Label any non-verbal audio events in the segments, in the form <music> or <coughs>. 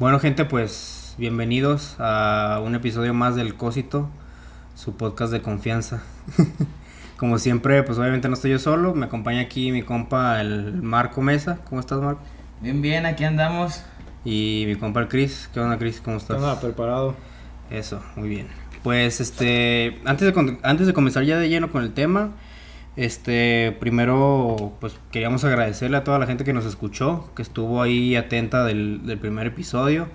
Bueno, gente, pues bienvenidos a un episodio más del Cósito, su podcast de confianza. <laughs> Como siempre, pues obviamente no estoy yo solo, me acompaña aquí mi compa el Marco Mesa. ¿Cómo estás, Marco? Bien, bien, aquí andamos. Y mi compa el Chris. ¿Qué onda, Chris? ¿Cómo estás? Nada, preparado. Eso, muy bien. Pues este, antes de, antes de comenzar ya de lleno con el tema, este, primero, pues queríamos agradecerle a toda la gente que nos escuchó, que estuvo ahí atenta del, del primer episodio.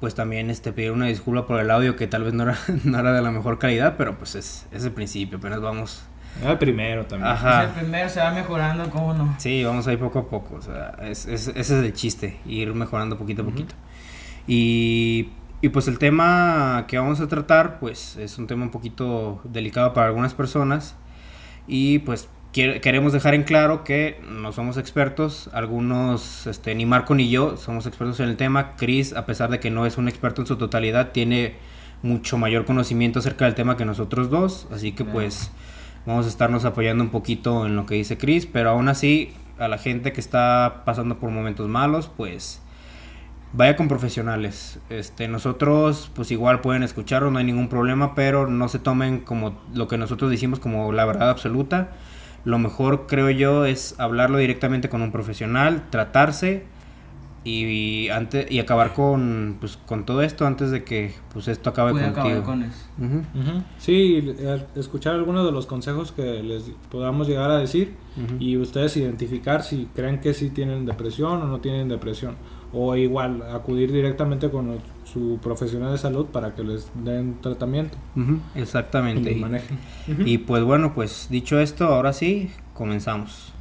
Pues también este, pedir una disculpa por el audio que tal vez no era, <laughs> no era de la mejor calidad, pero pues es, es el principio, apenas vamos. Era el primero también. Ajá. Es el primero, se va mejorando, ¿cómo no? Sí, vamos a ir poco a poco, o sea, es, es- ese es el chiste, ir mejorando poquito a poquito. Y, y pues el tema que vamos a tratar, pues es un tema un poquito delicado para algunas personas y pues queremos dejar en claro que no somos expertos, algunos, este, ni Marco ni yo somos expertos en el tema, Chris, a pesar de que no es un experto en su totalidad, tiene mucho mayor conocimiento acerca del tema que nosotros dos, así que pues vamos a estarnos apoyando un poquito en lo que dice Chris, pero aún así a la gente que está pasando por momentos malos, pues vaya con profesionales. Este, nosotros pues igual pueden escucharlo, no hay ningún problema, pero no se tomen como lo que nosotros decimos como la verdad absoluta. Lo mejor creo yo es hablarlo directamente con un profesional, tratarse y, antes y acabar con pues con todo esto antes de que pues esto acabe Puede contigo. acabar con eso. Sí, escuchar algunos de los consejos que les podamos llegar a decir y ustedes identificar si creen que sí tienen depresión o no tienen depresión. O igual, acudir directamente con su profesional de salud para que les den tratamiento y exactamente. Y- manejen. Y pues bueno, pues dicho esto, ahora sí, comenzamos.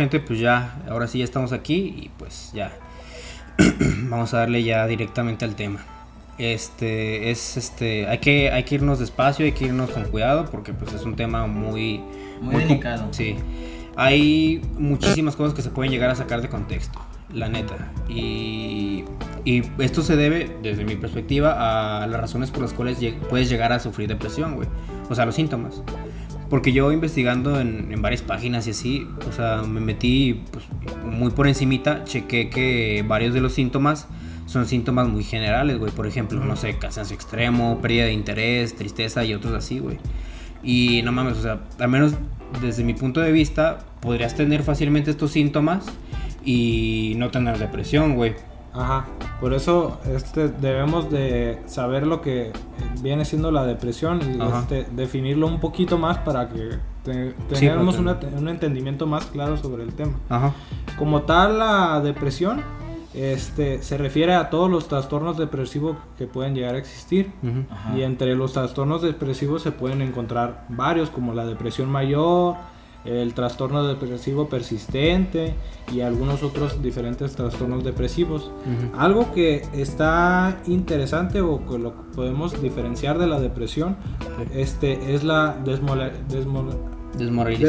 Gente, pues ya, ahora sí ya estamos aquí y pues ya <clears throat> vamos a darle ya directamente al tema. Este es este hay que hay que irnos despacio, hay que irnos con cuidado porque pues es un tema muy Muy com- delicado. Sí. Hay muchísimas cosas que se pueden llegar a sacar de contexto, la neta. Y, y esto se debe, desde mi perspectiva, a las razones por las cuales lleg- puedes llegar a sufrir depresión, güey. O sea, los síntomas. Porque yo investigando en, en varias páginas y así, o sea, me metí pues, muy por encimita, chequé que varios de los síntomas son síntomas muy generales, güey. Por ejemplo, no sé, cansancio extremo, pérdida de interés, tristeza y otros así, güey. Y no mames, o sea, al menos desde mi punto de vista, podrías tener fácilmente estos síntomas y no tener depresión, güey. Ajá, por eso este, debemos de saber lo que viene siendo la depresión y este, definirlo un poquito más para que te- Sí, tengamos una- un entendimiento más claro sobre el tema. Ajá. Como tal, la depresión este, se refiere a todos los trastornos depresivos que pueden llegar a existir. Y entre los trastornos depresivos se pueden encontrar varios, como la depresión mayor, el trastorno depresivo persistente y algunos otros diferentes trastornos depresivos. Algo que está interesante o que lo podemos diferenciar de la depresión este, es la desmola-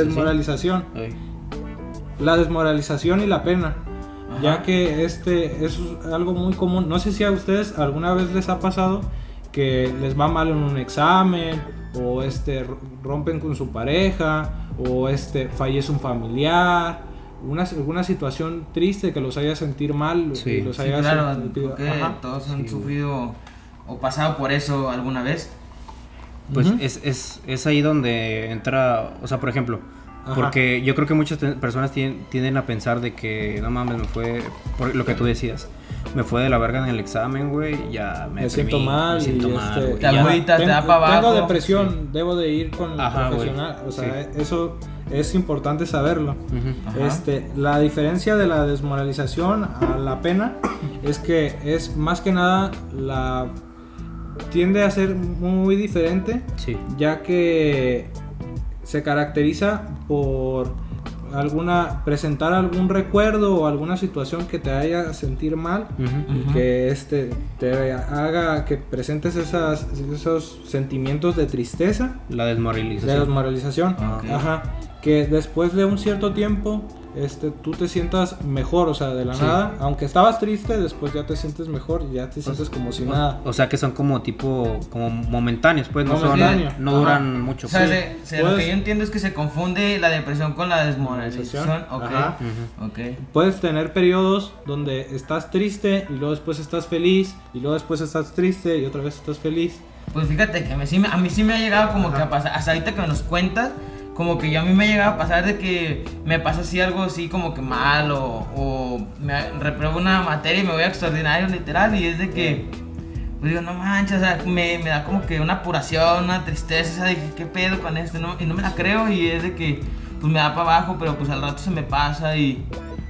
Desmoralización. La desmoralización y la pena. Ajá. Ya que este es algo muy común. No sé si a ustedes alguna vez les ha pasado que les va mal en un examen o este rompen con su pareja o este fallece un familiar, una, alguna situación triste que los haya sentir mal, Sí. y los Sí, haya claro, sentido- creo que ajá. todos han Sí, sufrido o pasado por eso alguna vez. Pues es, es, es ahí donde entra, o sea, por ejemplo, Ajá. porque yo creo que muchas personas tien- tienden a pensar de que, no mames, me fue, por lo que tú decías, me fue de la verga en el examen, güey, ya me, Me siento mal me siento y mal, este, güey, Te agüitas, te da pa' Tengo abajo. depresión, debo de ir con el Ajá, güey. profesional. O sea, Sí. eso es importante saberlo. Este, la diferencia de la desmoralización a la pena es que es más que nada la tiende a ser muy diferente Sí. ya que se caracteriza por alguna presentar algún recuerdo o alguna situación que te haga sentir mal y que este te haga que presentes esas, esos sentimientos de tristeza, La de desmoralización. desmoralización, Ah, ajá, que después de un cierto tiempo este, tú te sientas mejor, o sea, de la Sí. nada, aunque estabas triste, después ya te sientes mejor y ya te sientes como si nada. O sea que son como tipo, como momentáneos, pues no, son, no Ajá. duran mucho. O sea, pues. se- se- lo Puedes- que yo entiendo es que se confunde la depresión con la desmoralización. Ok. Ajá. Ujú. Ok. Puedes tener periodos donde estás triste y luego después estás feliz y luego después estás triste y otra vez estás feliz. Pues fíjate que a mí sí me, a mí sí me ha llegado como que a pasar, hasta ahorita que me los cuentas, como que yo a mí me ha llegado a pasar de que me pasa así algo así como que mal o, me repruebo una materia y me voy a extraordinario literal y es de que, pues digo, no manches, o sea, me, me da como que una apuración, una tristeza, o sea, que, qué pedo con esto. Y no me la creo y es de que, pues me da para abajo, pero pues al rato se me pasa y,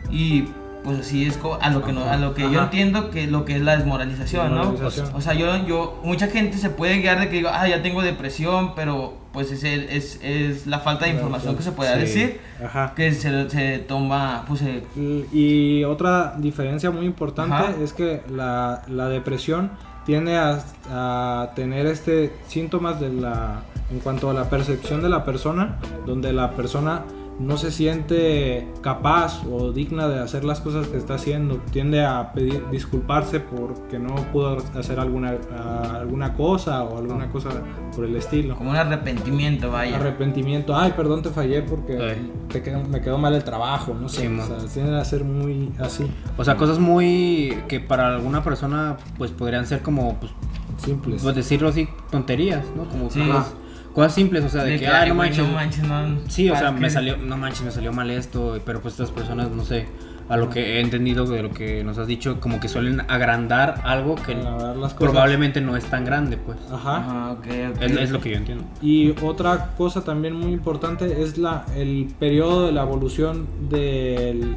y pues así es a lo que, no, a lo que yo Ajá. entiendo que lo que es la desmoralización, ¿no? Desmoralización. O sea, yo, yo, mucha gente se puede guiar de que digo, ah, ya tengo depresión, pero pues es, el- es, es la falta de información que se pueda Sí. decir, Ajá. que se, se toma, pues se- Y otra diferencia muy importante Ajá. es que la, la depresión tiende a, a tener este síntomas de la en cuanto a la percepción de la persona, donde la persona no se siente capaz o digna de hacer las cosas que está haciendo, tiende a pedir disculparse porque no pudo hacer alguna a- alguna cosa o alguna cosa por el estilo. como un arrepentimiento, vaya. Arrepentimiento, ay, perdón, te fallé porque te quedó- me quedó mal el trabajo, no sé, Sí, o sea, tienden a ser muy así. O sea, cosas muy que para alguna persona pues podrían ser como, pues, Simples. pues decirlo así, tonterías, ¿no? Como Sí. cosas, cosas simples, o sea, de, De que, ay, no manches. no manches, no. Sí, o sea, ¿para me salió, no manches, me salió mal esto, pero pues estas personas, no sé, a lo que he entendido de lo que nos has dicho, como que suelen agrandar algo que las probablemente no es tan grande, pues. Ajá. Es, es lo que yo entiendo. Y otra cosa también muy importante es la, el periodo de la evolución del-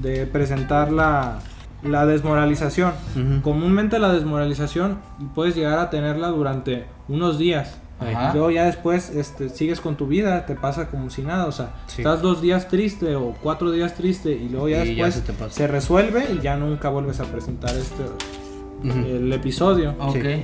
de presentar la, la desmoralización. Comúnmente la desmoralización puedes llegar a tenerla durante unos días. Ajá. Y luego ya después este, sigues con tu vida, te pasa como si nada. O sea, Sí. estás dos días triste o cuatro días triste y luego ya Y ya después se te pasa. se resuelve y ya nunca vuelves a presentar este, el episodio. Ok. Sí.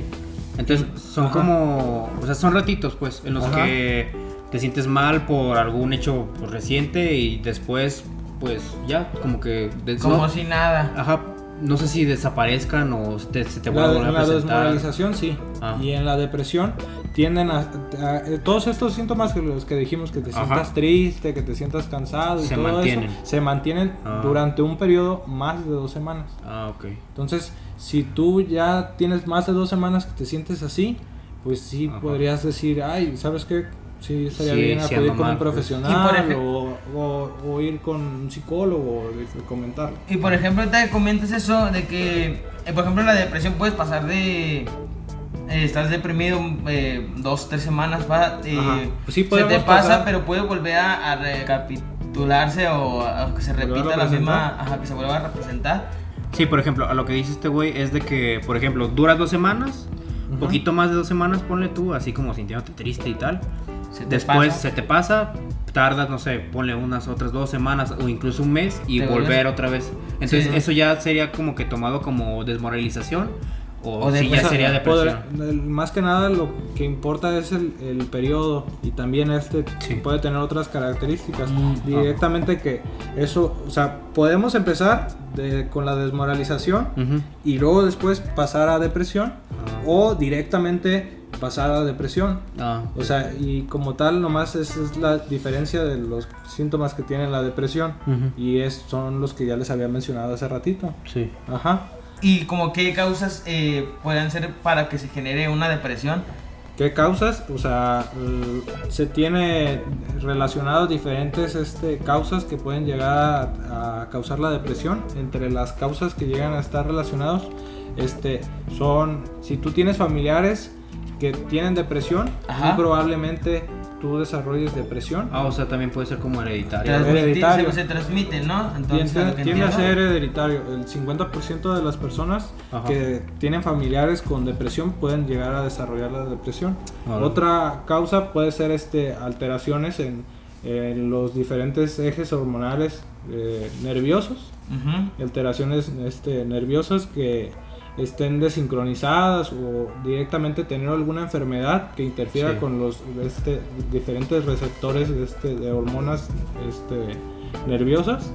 Entonces son Ajá. como, o sea, son ratitos pues en los Ajá. que te sientes mal por algún hecho pues, reciente y después pues ya como que Como no, si nada. ajá, no sé si desaparezcan o se te, se te La, vuelvan a en la desmoralización sí. Ah. Y en la depresión tienden a, a- eh, todos estos síntomas que los que dijimos que te Ajá. sientas triste, que te sientas cansado y Se todo mantienen. eso se mantienen Ah. durante un periodo más de dos semanas. Ah, ok. Entonces, si tú ya tienes más de dos semanas que te sientes así, pues sí Ajá. podrías decir, ay, ¿sabes qué? Sí, estaría Sí, bien acudir con mal, un pues. profesional Y por ej- o, o- o ir con un psicólogo y comentarlo. Y por ejemplo, ahorita que comentas eso de que, eh, por ejemplo, la depresión puedes pasar de. eh, estás deprimido eh, dos, tres semanas, va, eh. Pues sí, se te pasa, pasar. pero puede volver a, a recapitularse o a, a que se repita la misma, ajá, que se vuelva a representar. Sí, por ejemplo, a lo que dice este güey es de que, por ejemplo, duras dos semanas, un Ujú. poquito más de dos semanas, ponle tú, así como sintiéndote triste y tal. Se Después pasa. se te pasa, tardas, no sé, ponle unas otras dos semanas o incluso un mes y volver otra vez. Entonces, Sí. eso ya sería como que tomado como desmoralización o, O sí, ya sería depresión. Más que nada lo que importa es el, el periodo y también este Sí. puede tener otras características Mm, directamente que eso o sea podemos empezar de- con la desmoralización y luego después pasar a depresión Ah. o directamente pasar a depresión Ah, o sea y como tal nomás esa es la diferencia de los síntomas que tiene la depresión y es, son los que ya les había mencionado hace ratito sí. ajá ¿Y como qué causas eh, pueden ser para que se genere una depresión? ¿Qué causas? O sea, eh, se tiene relacionado diferentes este, causas que pueden llegar a, a causar la depresión. Entre las causas que llegan a estar relacionados, este, son si tú tienes familiares que tienen depresión, Ajá. muy probablemente tú desarrolles depresión. Ah, o sea, también puede ser como hereditario. Hereditario. se, se transmite, ¿no? Entonces, lo Tiende, tiende a ser hereditario. El 50% de las personas Ajá. que tienen familiares con depresión pueden llegar a desarrollar la depresión. Otra causa puede ser este, alteraciones en, en los diferentes ejes hormonales eh, nerviosos, alteraciones este, nerviosas que estén desincronizadas o directamente tener alguna enfermedad que interfiera Sí. con los este, diferentes receptores este, de hormonas este, nerviosas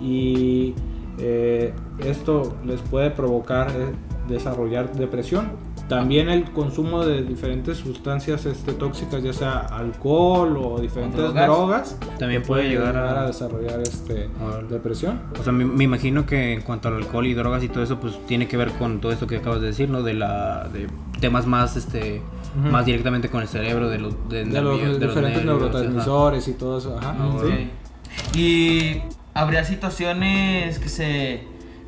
y eh, esto les puede provocar eh, desarrollar depresión. También el consumo de diferentes sustancias este, tóxicas, ya sea alcohol o diferentes drogas. drogas, También puede llegar a- desarrollar este, depresión. O sea, me, me imagino que en cuanto al alcohol y drogas y todo eso, pues tiene que ver con todo esto que acabas de decir, ¿no? De la de temas más este más directamente con el cerebro de los de, de los nervios- de los diferentes nervios, neurotransmisores y todo eso. Ajá, sí. Y habría situaciones que se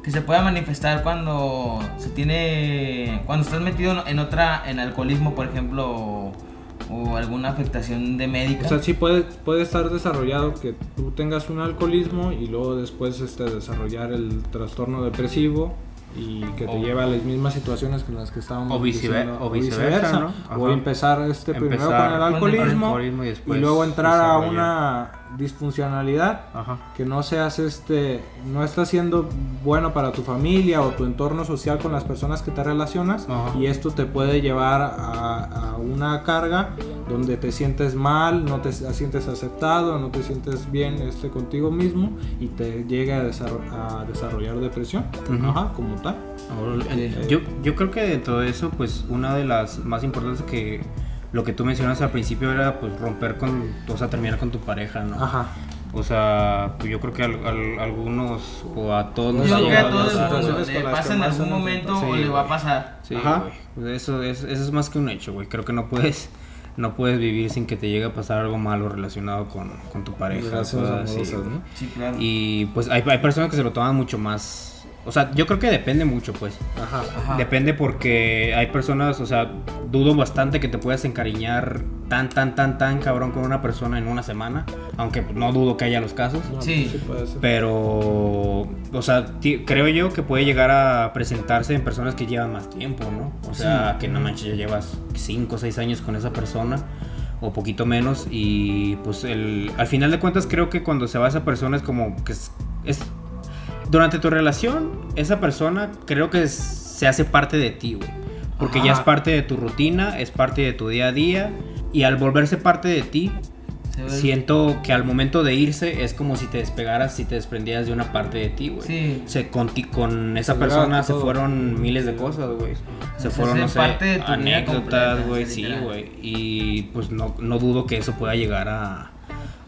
que se pueda manifestar cuando se tiene cuando estás metido en otra en alcoholismo, por ejemplo, o, o alguna afectación de médica. O sea, sí puede, puede estar desarrollado que tú tengas un alcoholismo y luego después este, desarrollar el trastorno depresivo y que te O- lleva a las mismas situaciones que las que estábamos O vicever- diciendo, o viceversa, ¿no? O empezar este primero con el con el alcoholismo, y luego entrar a una disfuncionalidad Ajá. que no seas este no estás siendo bueno para tu familia o tu entorno social con las personas que te relacionas Ajá. y esto te puede llevar a, a una carga donde te sientes mal no te sientes aceptado no te sientes bien este contigo mismo y te llega a, desarro- a desarrollar depresión. Ajá, como tal Ahora, Sí. Yo, yo creo que dentro de eso, pues una de las más importantes que lo que tú mencionas al principio era pues romper con, o sea, terminar con tu pareja, ¿no? ajá O sea, pues yo creo que al- al- algunos o a todos nos Yo ha creo que a llegado todo a el pasar. mundo situaciones le pasa en algún momento enfrenta. o Sí, le va a güey. pasar. Sí, Ajá. Pues Eso es, eso es más que un hecho, güey. Creo que no puedes, no puedes vivir sin que te llegue a pasar algo malo relacionado con, con tu pareja. Cosas amorosas. ¿no? Sí, claro. Y pues hay, hay personas que se lo toman mucho más. O sea, yo creo que depende mucho, pues. ajá Ajá. Depende porque hay personas, o sea, dudo bastante que te puedas encariñar tan, tan, tan, tan cabrón con una persona en una semana. Aunque no dudo que haya los casos. No, Sí. pues puede ser. Pero, o sea, creo yo que puede llegar a presentarse en personas que llevan más tiempo, ¿no? O sea, que no manches, ya llevas 5 o 6 años con esa persona o poquito menos y pues el, al final de cuentas creo que cuando se va esa persona es como que es, es- durante tu relación esa persona creo que es- se hace parte de ti, güey. Porque ya es parte de tu rutina, es parte de tu día a día y al volverse parte de ti Siento que al momento de irse es como si te despegaras, si te desprendieras de una parte de ti, güey. Sí. Se, con, ti- con esa Se persona se fueron miles de cosas, güey. Se fueron, no sé, parte de tu vida anécdotas, güey, sí, güey. Y pues no, no dudo que eso pueda llegar a,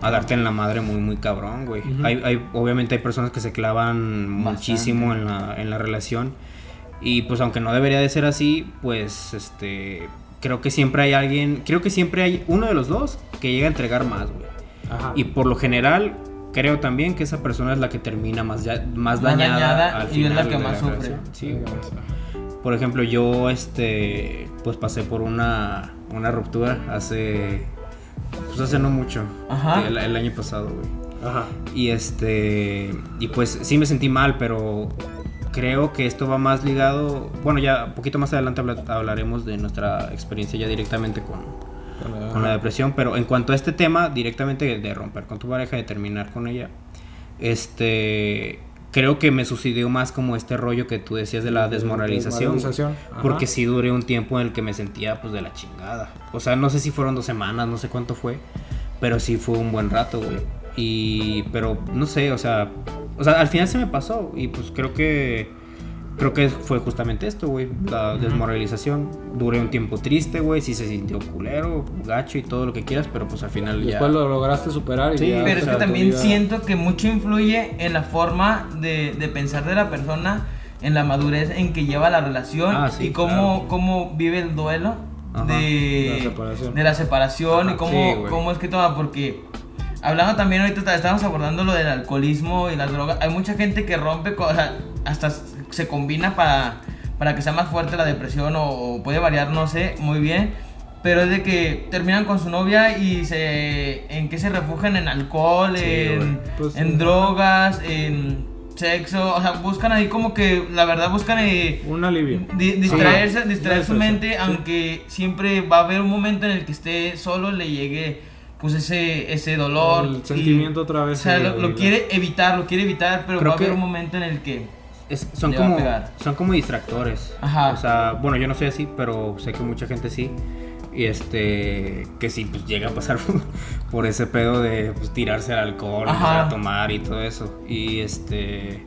a darte en la madre muy, muy cabrón, güey. Hay, hay, obviamente hay personas que se clavan muchísimo en la, en la relación. Y pues aunque no debería de ser así, pues este... Creo que siempre hay alguien, creo que siempre hay uno de los dos que llega a entregar más, güey. Ajá. Y por lo general, creo también que esa persona es la que termina más, ya- más Más dañada, dañada al y es la que más sufre. Sí, güey. Por ejemplo, yo este pues pasé por una, una ruptura hace pues hace no mucho, Ajá. el, el año pasado, güey. Ajá. Y este y pues sí me sentí mal, pero creo que esto va más ligado, bueno, ya un poquito más adelante habla- hablaremos de nuestra experiencia ya directamente con con la depresión, pero en cuanto a este tema directamente de romper con tu pareja, de terminar con ella, este creo que me sucedió más como este rollo que tú decías de la desmoralización, Desmoralización, porque sí duré un tiempo en el que me sentía pues de la chingada. O sea, no sé si fueron dos semanas, no sé cuánto fue, pero sí fue un buen rato, güey. Y pero no sé, o sea, o sea, al final se me pasó y pues creo que creo que fue justamente esto, güey, la desmoralización. Duré un tiempo triste, güey, sí se sintió culero, gacho y todo lo que quieras, pero pues al final ya Después lo lograste superar y Sí, ya, Pero o es que también vida- siento que mucho influye en la forma de, de pensar de la persona, en la madurez en que lleva la relación Ah, sí, y cómo, claro. cómo vive el duelo Ajá. de, De la separación. de la separación Ajá, y cómo, sí, cómo es que toma, porque hablando también ahorita ta- estábamos abordando lo del alcoholismo y las drogas, hay mucha gente que rompe, o sea, hasta se combina para, para que sea más fuerte la depresión o, o puede variar, no sé, muy bien. Pero es de que terminan con su novia y se. ¿En qué se refugian? En alcohol, Sí, en. Pues, en sí. drogas, en sexo. O sea, buscan ahí como que, la verdad, buscan eh, Un alivio. di- distraerse, Sí. distraer su mente, aunque siempre va a haber un momento en el que esté solo, le llegue pues ese, ese dolor. El y- sentimiento otra vez O sea, se lo, quiere evitar, lo quiere evitar, pero Creo va a haber un momento en el que... Es- son, Le como, son como distractores. Ajá. O sea, bueno, yo no soy así, pero sé que mucha gente sí. Y este, que sí, pues llega a pasar <laughs> por ese pedo de pues, tirarse al alcohol, empezar a tomar y todo eso. Y este,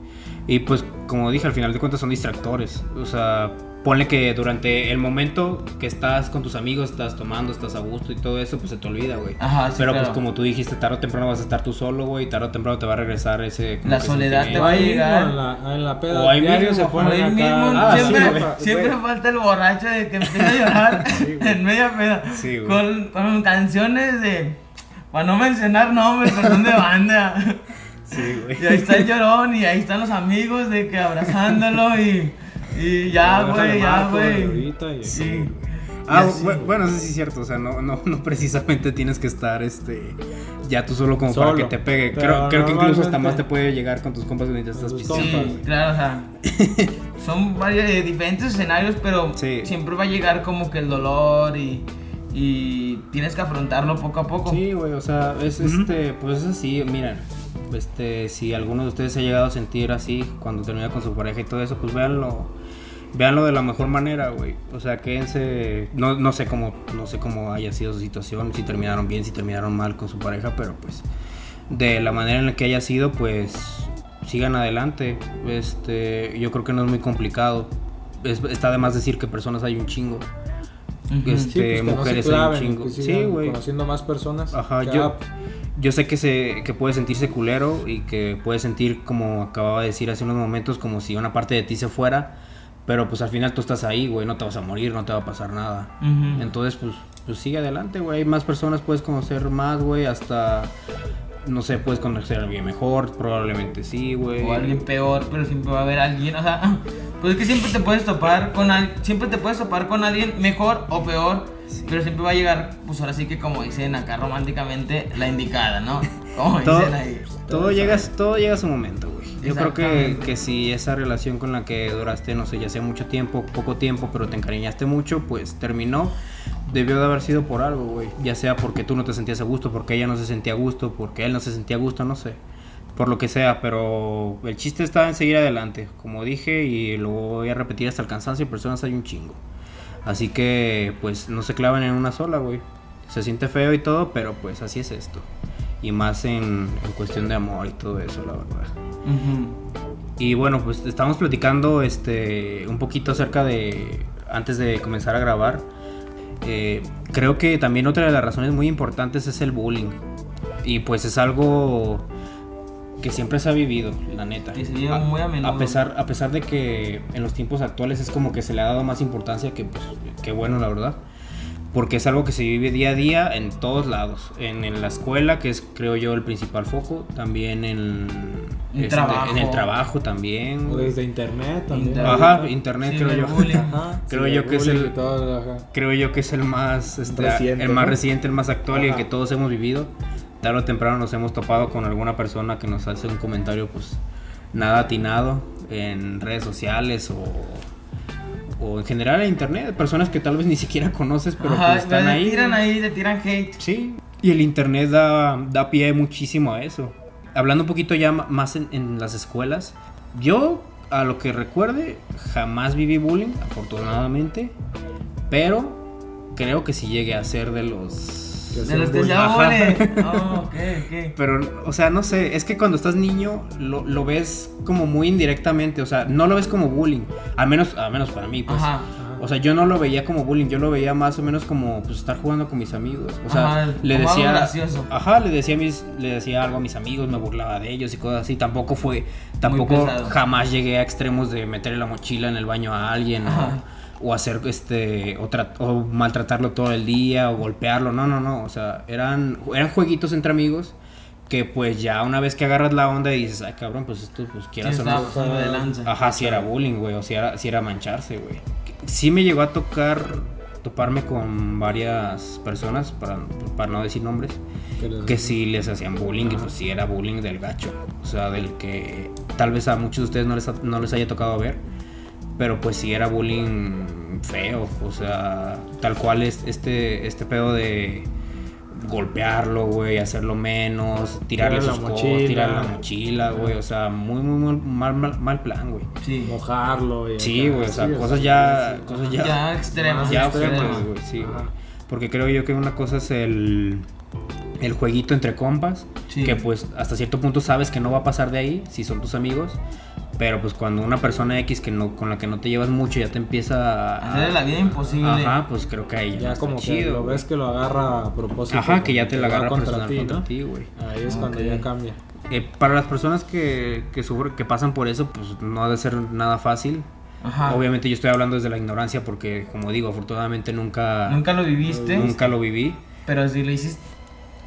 y pues como dije, al final de cuentas son distractores. O sea, ponle que durante el momento que estás con tus amigos, estás tomando, estás a gusto y todo eso, pues se te olvida, güey. Ajá, sí, Pero claro. pues como tú dijiste, tarde o temprano vas a estar tú solo, güey, y tarde o temprano te va a regresar ese... La soledad te va a llegar. En la, en la peda O ahí mismo, se ponen Ahí acá. mismo, Ah, sí, siempre, güey. siempre falta el borracho de que empieza a llorar <laughs> en media peda. Sí, güey. con, con canciones de. Para no mencionar nombres, perdón de banda. Sí, güey. Y ahí está el llorón y ahí están los amigos de que abrazándolo y. Y ya, güey, ya, güey. Sí. Ah, así. bueno, eso sí es cierto, o sea, no, no, <laughs> no precisamente tienes que estar este ya tú solo como para que te pegue. Pero Creo, creo que incluso hasta más te puede llegar con tus compas pisteando. compas. Sí, claro, o sea. <laughs> Son varios eh, diferentes escenarios, pero Sí. siempre va a llegar como que el dolor y. Y tienes que afrontarlo poco a poco. Sí, güey, o sea, es este, pues es así, miren, este, si alguno de ustedes se ha llegado a sentir así cuando termina con su pareja y todo eso, pues véanlo, véanlo de la mejor manera, güey. O sea, quédense, no, no sé cómo, no sé cómo haya sido su situación, si terminaron bien, si terminaron mal con su pareja, pero pues de la manera en la que haya sido, pues sigan adelante. Este, yo creo que no es muy complicado. Es- está de más decir que personas hay un chingo. Ujú. Es- Sí, pues, no mujeres hay un chingo. Sí, güey. Conociendo más personas. Ajá, yo, yo sé que se que puede sentirse culero y que puede sentir como acababa de decir hace unos momentos como si una parte de ti se fuera, pero pues al final tú estás ahí, güey, no te vas a morir, no te va a pasar nada. Entonces, pues pues sigue adelante, güey, hay más personas puedes conocer más, güey, hasta no sé, puedes conocer a alguien mejor, probablemente sí, güey. o alguien peor, pero siempre va a haber alguien, o sea, <laughs> pues es que siempre te puedes topar con al, siempre te puedes topar con alguien mejor o peor, pero siempre va a llegar, pues ahora sí que como dicen acá románticamente, la indicada, ¿no? <laughs> Como todo, dicen ahí. todo llega, todo llega a su momento, güey. Yo creo que, que si esa relación con la que duraste, no sé, ya sea mucho tiempo, poco tiempo, pero te encariñaste mucho, pues terminó. Debió de haber sido por algo, güey. Ya sea porque tú no te sentías a gusto, porque ella no se sentía a gusto, porque él no se sentía a gusto, no sé. Por lo que sea, pero el chiste está en seguir adelante. Como dije, y lo voy a repetir hasta el cansancio, personas hay un chingo. Así que, pues, no se claven en una sola, güey. Se siente feo y todo, pero pues así es esto. Y más en, en cuestión de amor y todo eso, la verdad. Y bueno, pues estamos platicando este un poquito acerca de antes de comenzar a grabar. eh, creo que también otra de las razones muy importantes es el bullying. Y pues es algo que siempre se ha vivido, la neta. Y se vive muy a menudo. pesar, a pesar de que en los tiempos actuales es como que se le ha dado más importancia, que pues, qué bueno, la verdad. Porque es algo que se vive día a día en todos lados. En, en la escuela, que es creo yo el principal foco. También en, este, trabajo. en el trabajo también. O desde internet también. Internet. Ajá, internet creo yo. <laughs> Ajá, Creo yo que es el- ajá. Creo yo que es el más este, Reciente, el más ¿no? reciente, el más actual y el Ajá. que todos hemos vivido. Tarde o temprano nos hemos topado con alguna persona que nos hace un comentario pues nada atinado en redes sociales o, o en general en internet, personas que tal vez ni siquiera conoces, pero Ajá, pues, están ahí. tiran ahí, le tiran hate. Sí, y el internet da, da pie muchísimo a eso. Hablando un poquito ya más en, en las escuelas, yo a lo que recuerde jamás viví bullying, afortunadamente, pero creo que sí llegué a ser de los... De los. <laughs> Oh, ok, ok. Pero, o sea, no sé, es que cuando estás niño lo, lo ves como muy indirectamente, o sea, no lo ves como bullying, al menos, al menos para mí, pues. Ajá. O sea, yo no lo veía como bullying, yo lo veía más o menos como pues estar jugando con mis amigos. O sea, Ajá, le decía gracioso. Ajá, le decía mis le decía algo a mis amigos, me burlaba de ellos y cosas así. Tampoco fue tampoco jamás llegué a extremos de meterle la mochila en el baño a alguien o, o hacer este o, o maltratarlo todo el día o golpearlo. No, no, no, o sea, eran eran jueguitos entre amigos que pues ya una vez que agarras la onda y dices, "Ay, cabrón, pues esto pues Sí, quieras o estaba no." Ajá, si era bullying, güey, o si era, si era mancharse, güey. Sí me llegó a tocar, toparme con varias personas, para, para no decir nombres, Que sí les hacían bullying y pues sí era bullying del gacho. O sea, del que tal vez a muchos de ustedes no les, ha- no les haya tocado ver, pero pues sí era bullying feo. O sea, tal cual es este, este pedo de, golpearlo, güey, hacerlo menos, tirarle sus cosas, mochila. tirar la mochila, güey, o sea, muy, muy, muy mal, mal, mal plan, güey. Sí. Mojarlo. y Sí, güey, o sea, sí, cosas sí, ya, sí. cosas ya, Ya extremas. ya extremas. güey, sí, güey. Porque creo yo que una cosa es el, el jueguito entre compas, Sí. que pues hasta cierto punto sabes que no va a pasar de ahí, si son tus amigos, pero pues cuando una persona X que no, con la que no te llevas mucho ya te empieza a... Hacerle la vida imposible. Ajá, pues creo que ahí ya, Ya no está como que chido, lo ves que lo agarra a propósito. Ajá, que ya te la va agarra contra personal ti, contra ¿no? ti, güey. Ahí es cuando ya cambia. Eh, para las personas que, que sufren, que pasan por eso, pues no ha de ser nada fácil. Ajá. Obviamente yo estoy hablando desde la ignorancia porque, como digo, afortunadamente nunca, Nunca lo viviste. nunca lo viví. Pero si lo hiciste.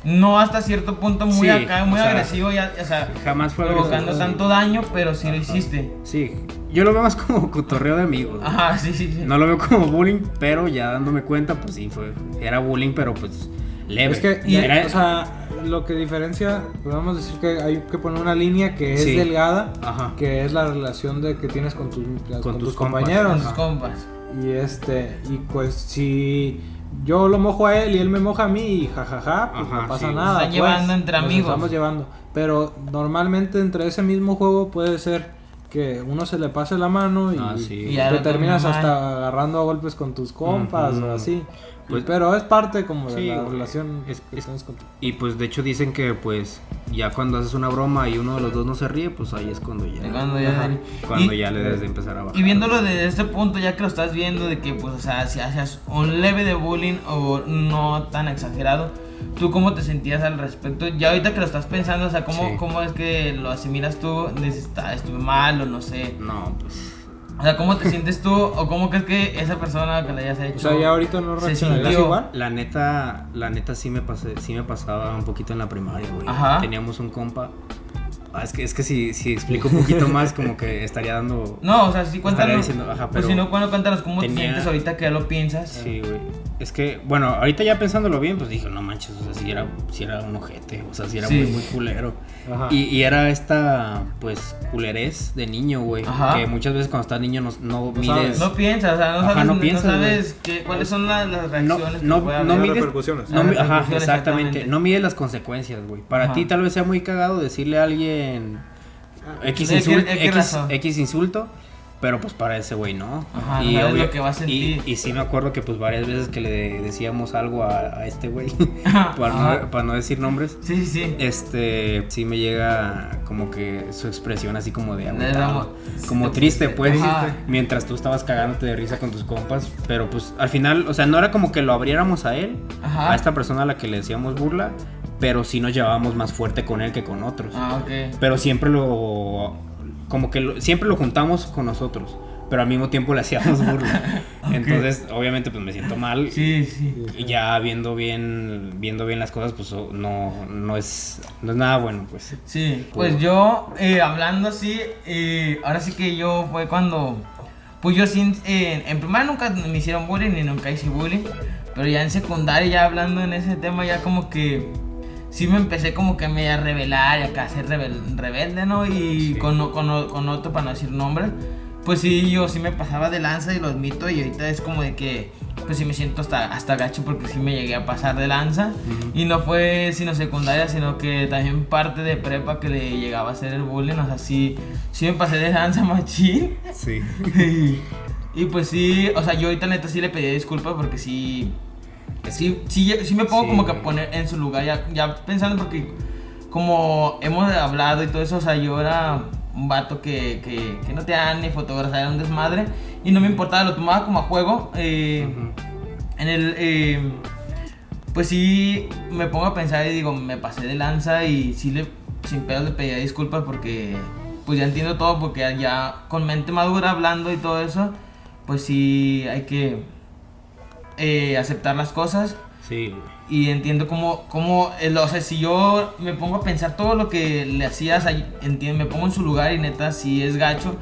No hasta cierto punto muy Sí, acá, muy o sea, agresivo, ya, o sea, Jamás fue provocando agresivo. tanto daño, pero sí lo hiciste. Sí, yo lo veo más como cotorreo de amigos. Ajá, sí, sí, sí. No lo veo como bullying, pero ya dándome cuenta, pues sí, fue, era bullying, pero pues leve. Es que, Y- Era- o sea, lo que diferencia, podemos decir que hay que poner una línea que es Sí. delgada, Ajá. que es la relación de que tienes con tus, con tus tus compas. compañeros. Con sus compas. Y este, y pues si yo lo mojo a él y él me moja a mí y jajaja, pues Ajá, no pasa sí. nada. Están pues, llevando entre nos amigos. estamos llevando. Pero normalmente entre ese mismo juego puede ser que uno se le pase la mano y, Ah, sí. Y te terminas hasta agarrando a golpes con tus compas Ujú. o así. Y- Pues- pero es parte como de Sí, la relación Es- que es- tienes con tu Y pues de hecho dicen que pues ya cuando haces una broma y uno de los dos no se ríe, pues ahí es cuando ya, Cuando ya, cuando y, ya le debes de empezar a bajar. y viéndolo desde este punto, ya que lo estás viendo, de que, pues, o sea, si haces un leve de bullying o no tan exagerado, ¿tú cómo te sentías al respecto? Ya ahorita que lo estás pensando, o sea, ¿cómo, Sí. cómo es que lo asimilas tú? Dices, "Ah, estuve mal o no sé. No, pues O sea, ¿cómo te sientes tú o cómo crees que esa persona que le hayas hecho? O sea, ya ahorita no reaccionarías igual. la neta, la neta sí me pasé, sí me pasaba un poquito en la primaria, güey. Ajá. Teníamos un compa. Ah, es que es que si, si explico un poquito más como que estaría dando No, o sea, sí, cuéntanos. diciendo, ajá, pues pero si no, bueno, cuéntanos cómo te tenía- sientes ahorita que ya lo piensas. Sí, güey. Es que, bueno, ahorita ya pensándolo bien, pues dije, no manches, o sea, si era, si era un ojete, o sea, si era Sí. muy, muy culero. Ajá. Y, y era esta, pues, culerez de niño, güey. Ajá. Que muchas veces cuando estás niño no, no mides. sabes. No piensas, o sea, no Ajá, sabes, no no piensas, sabes qué- cuáles son las, las no, reacciones que no, no haber. mides, repercusiones. no ajá, repercusiones, exactamente. exactamente. No mides las consecuencias, güey. Para Ajá. ti tal vez sea muy cagado decirle a alguien X, insulto, pero pues para ese güey no. Ajá, no lo que va a sentir. Y, y sí me acuerdo que pues varias veces que le decíamos algo a, a este güey, <laughs> para, no, para no decir nombres, Sí, sí, sí. este, sí me llega como que su expresión así como de agüitado, amo- como triste pues, Ajá. mientras tú estabas cagándote de risa con tus compas, pero pues al final, o sea, no era como que lo abriéramos a él, Ajá. a esta persona a la que le decíamos burla, pero sí nos llevábamos más fuerte con él que con otros. Ah, ok. Pero siempre lo. Como que lo- siempre lo juntamos con nosotros. Pero al mismo tiempo le hacíamos <laughs> burla. Entonces, obviamente, pues me siento mal. Sí, sí. Y ya viendo bien, viendo bien las cosas, pues no, no es, no es nada bueno, pues. Sí, pues yo, eh, hablando así, eh, ahora sí que yo fue cuando, pues yo sin, eh, en primaria nunca me hicieron bullying ni nunca hice bullying, pero ya en secundaria, ya hablando en ese tema, ya como que sí me empecé como que a media revelar y acá a ser rebel- rebelde, ¿no? Y Sí. con, con, con otro, para no decir nombres, pues sí, yo sí me pasaba de lanza y lo admito, y ahorita es como de que, pues sí me siento hasta, hasta gacho porque sí me llegué a pasar de lanza. Y no fue sino secundaria, sino que también parte de prepa que le llegaba a hacer el bullying. O sea, sí, sí me pasé de lanza <laughs> machín. Sí. <laughs> y, y pues sí, o sea, yo ahorita neta sí le pedí disculpas porque sí. Sí, sí, sí me pongo Sí, como que poner en su lugar, ya, ya pensando porque como hemos hablado y todo eso, o sea, yo era un vato que, que, que no te dan ni fotógrafo, era un desmadre y no me importaba, lo tomaba como a juego. eh, En el... eh, pues sí, me pongo a pensar y digo, me pasé de lanza y sí le, sin pedos le pedía disculpas porque pues ya entiendo todo porque ya con mente madura hablando y todo eso, pues sí hay que eh, aceptar las cosas Sí, y entiendo cómo, cómo el- o sea, si yo me pongo a pensar todo lo que le hacías, entiendo, me pongo en su lugar y neta, si es gacho,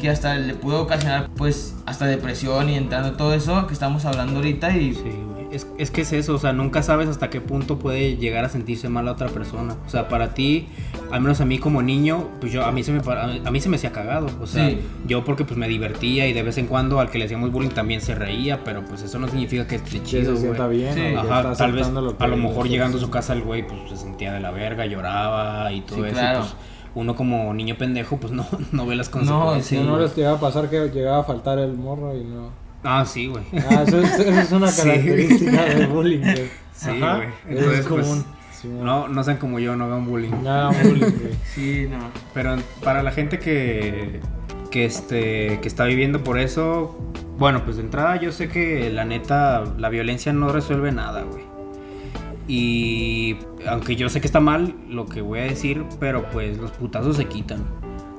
que hasta le pudo ocasionar, pues, hasta depresión y entrando todo eso que estamos hablando ahorita y... Sí. Es, es que es eso, o sea, nunca sabes hasta qué punto puede llegar a sentirse mal a otra persona. O sea, para ti, al menos a mí como niño, pues yo a mí se me a mí se me hacía cagado, o sea, Sí. yo porque pues me divertía y de vez en cuando al que le hacíamos bullying también se reía, pero pues eso no significa que esté Que chido, se sienta güey. bien. Sí. Ajá, tal vez aceptando lo que a lo mejor llegando a su casa el güey pues se sentía de la verga, lloraba y todo Sí, eso. claro. pues, uno como niño pendejo pues no, <laughs> no ve las consecuencias. Si no les llegaba a pasar que llegaba a faltar el morro y no. Ah, sí, güey. Ah, eso es, eso es una <laughs> Sí. característica del bullying. güey. Sí, Ajá, güey. Es Entonces, pues. Sí. No, no sean como yo, no hagan bullying. Nada bullying, güey. <laughs> Sí, no. Pero para la gente que, que, este, que está viviendo por eso, bueno, pues de entrada yo sé que la neta, la violencia no resuelve nada, güey. Y aunque yo sé que está mal lo que voy a decir, pero pues los putazos se quitan.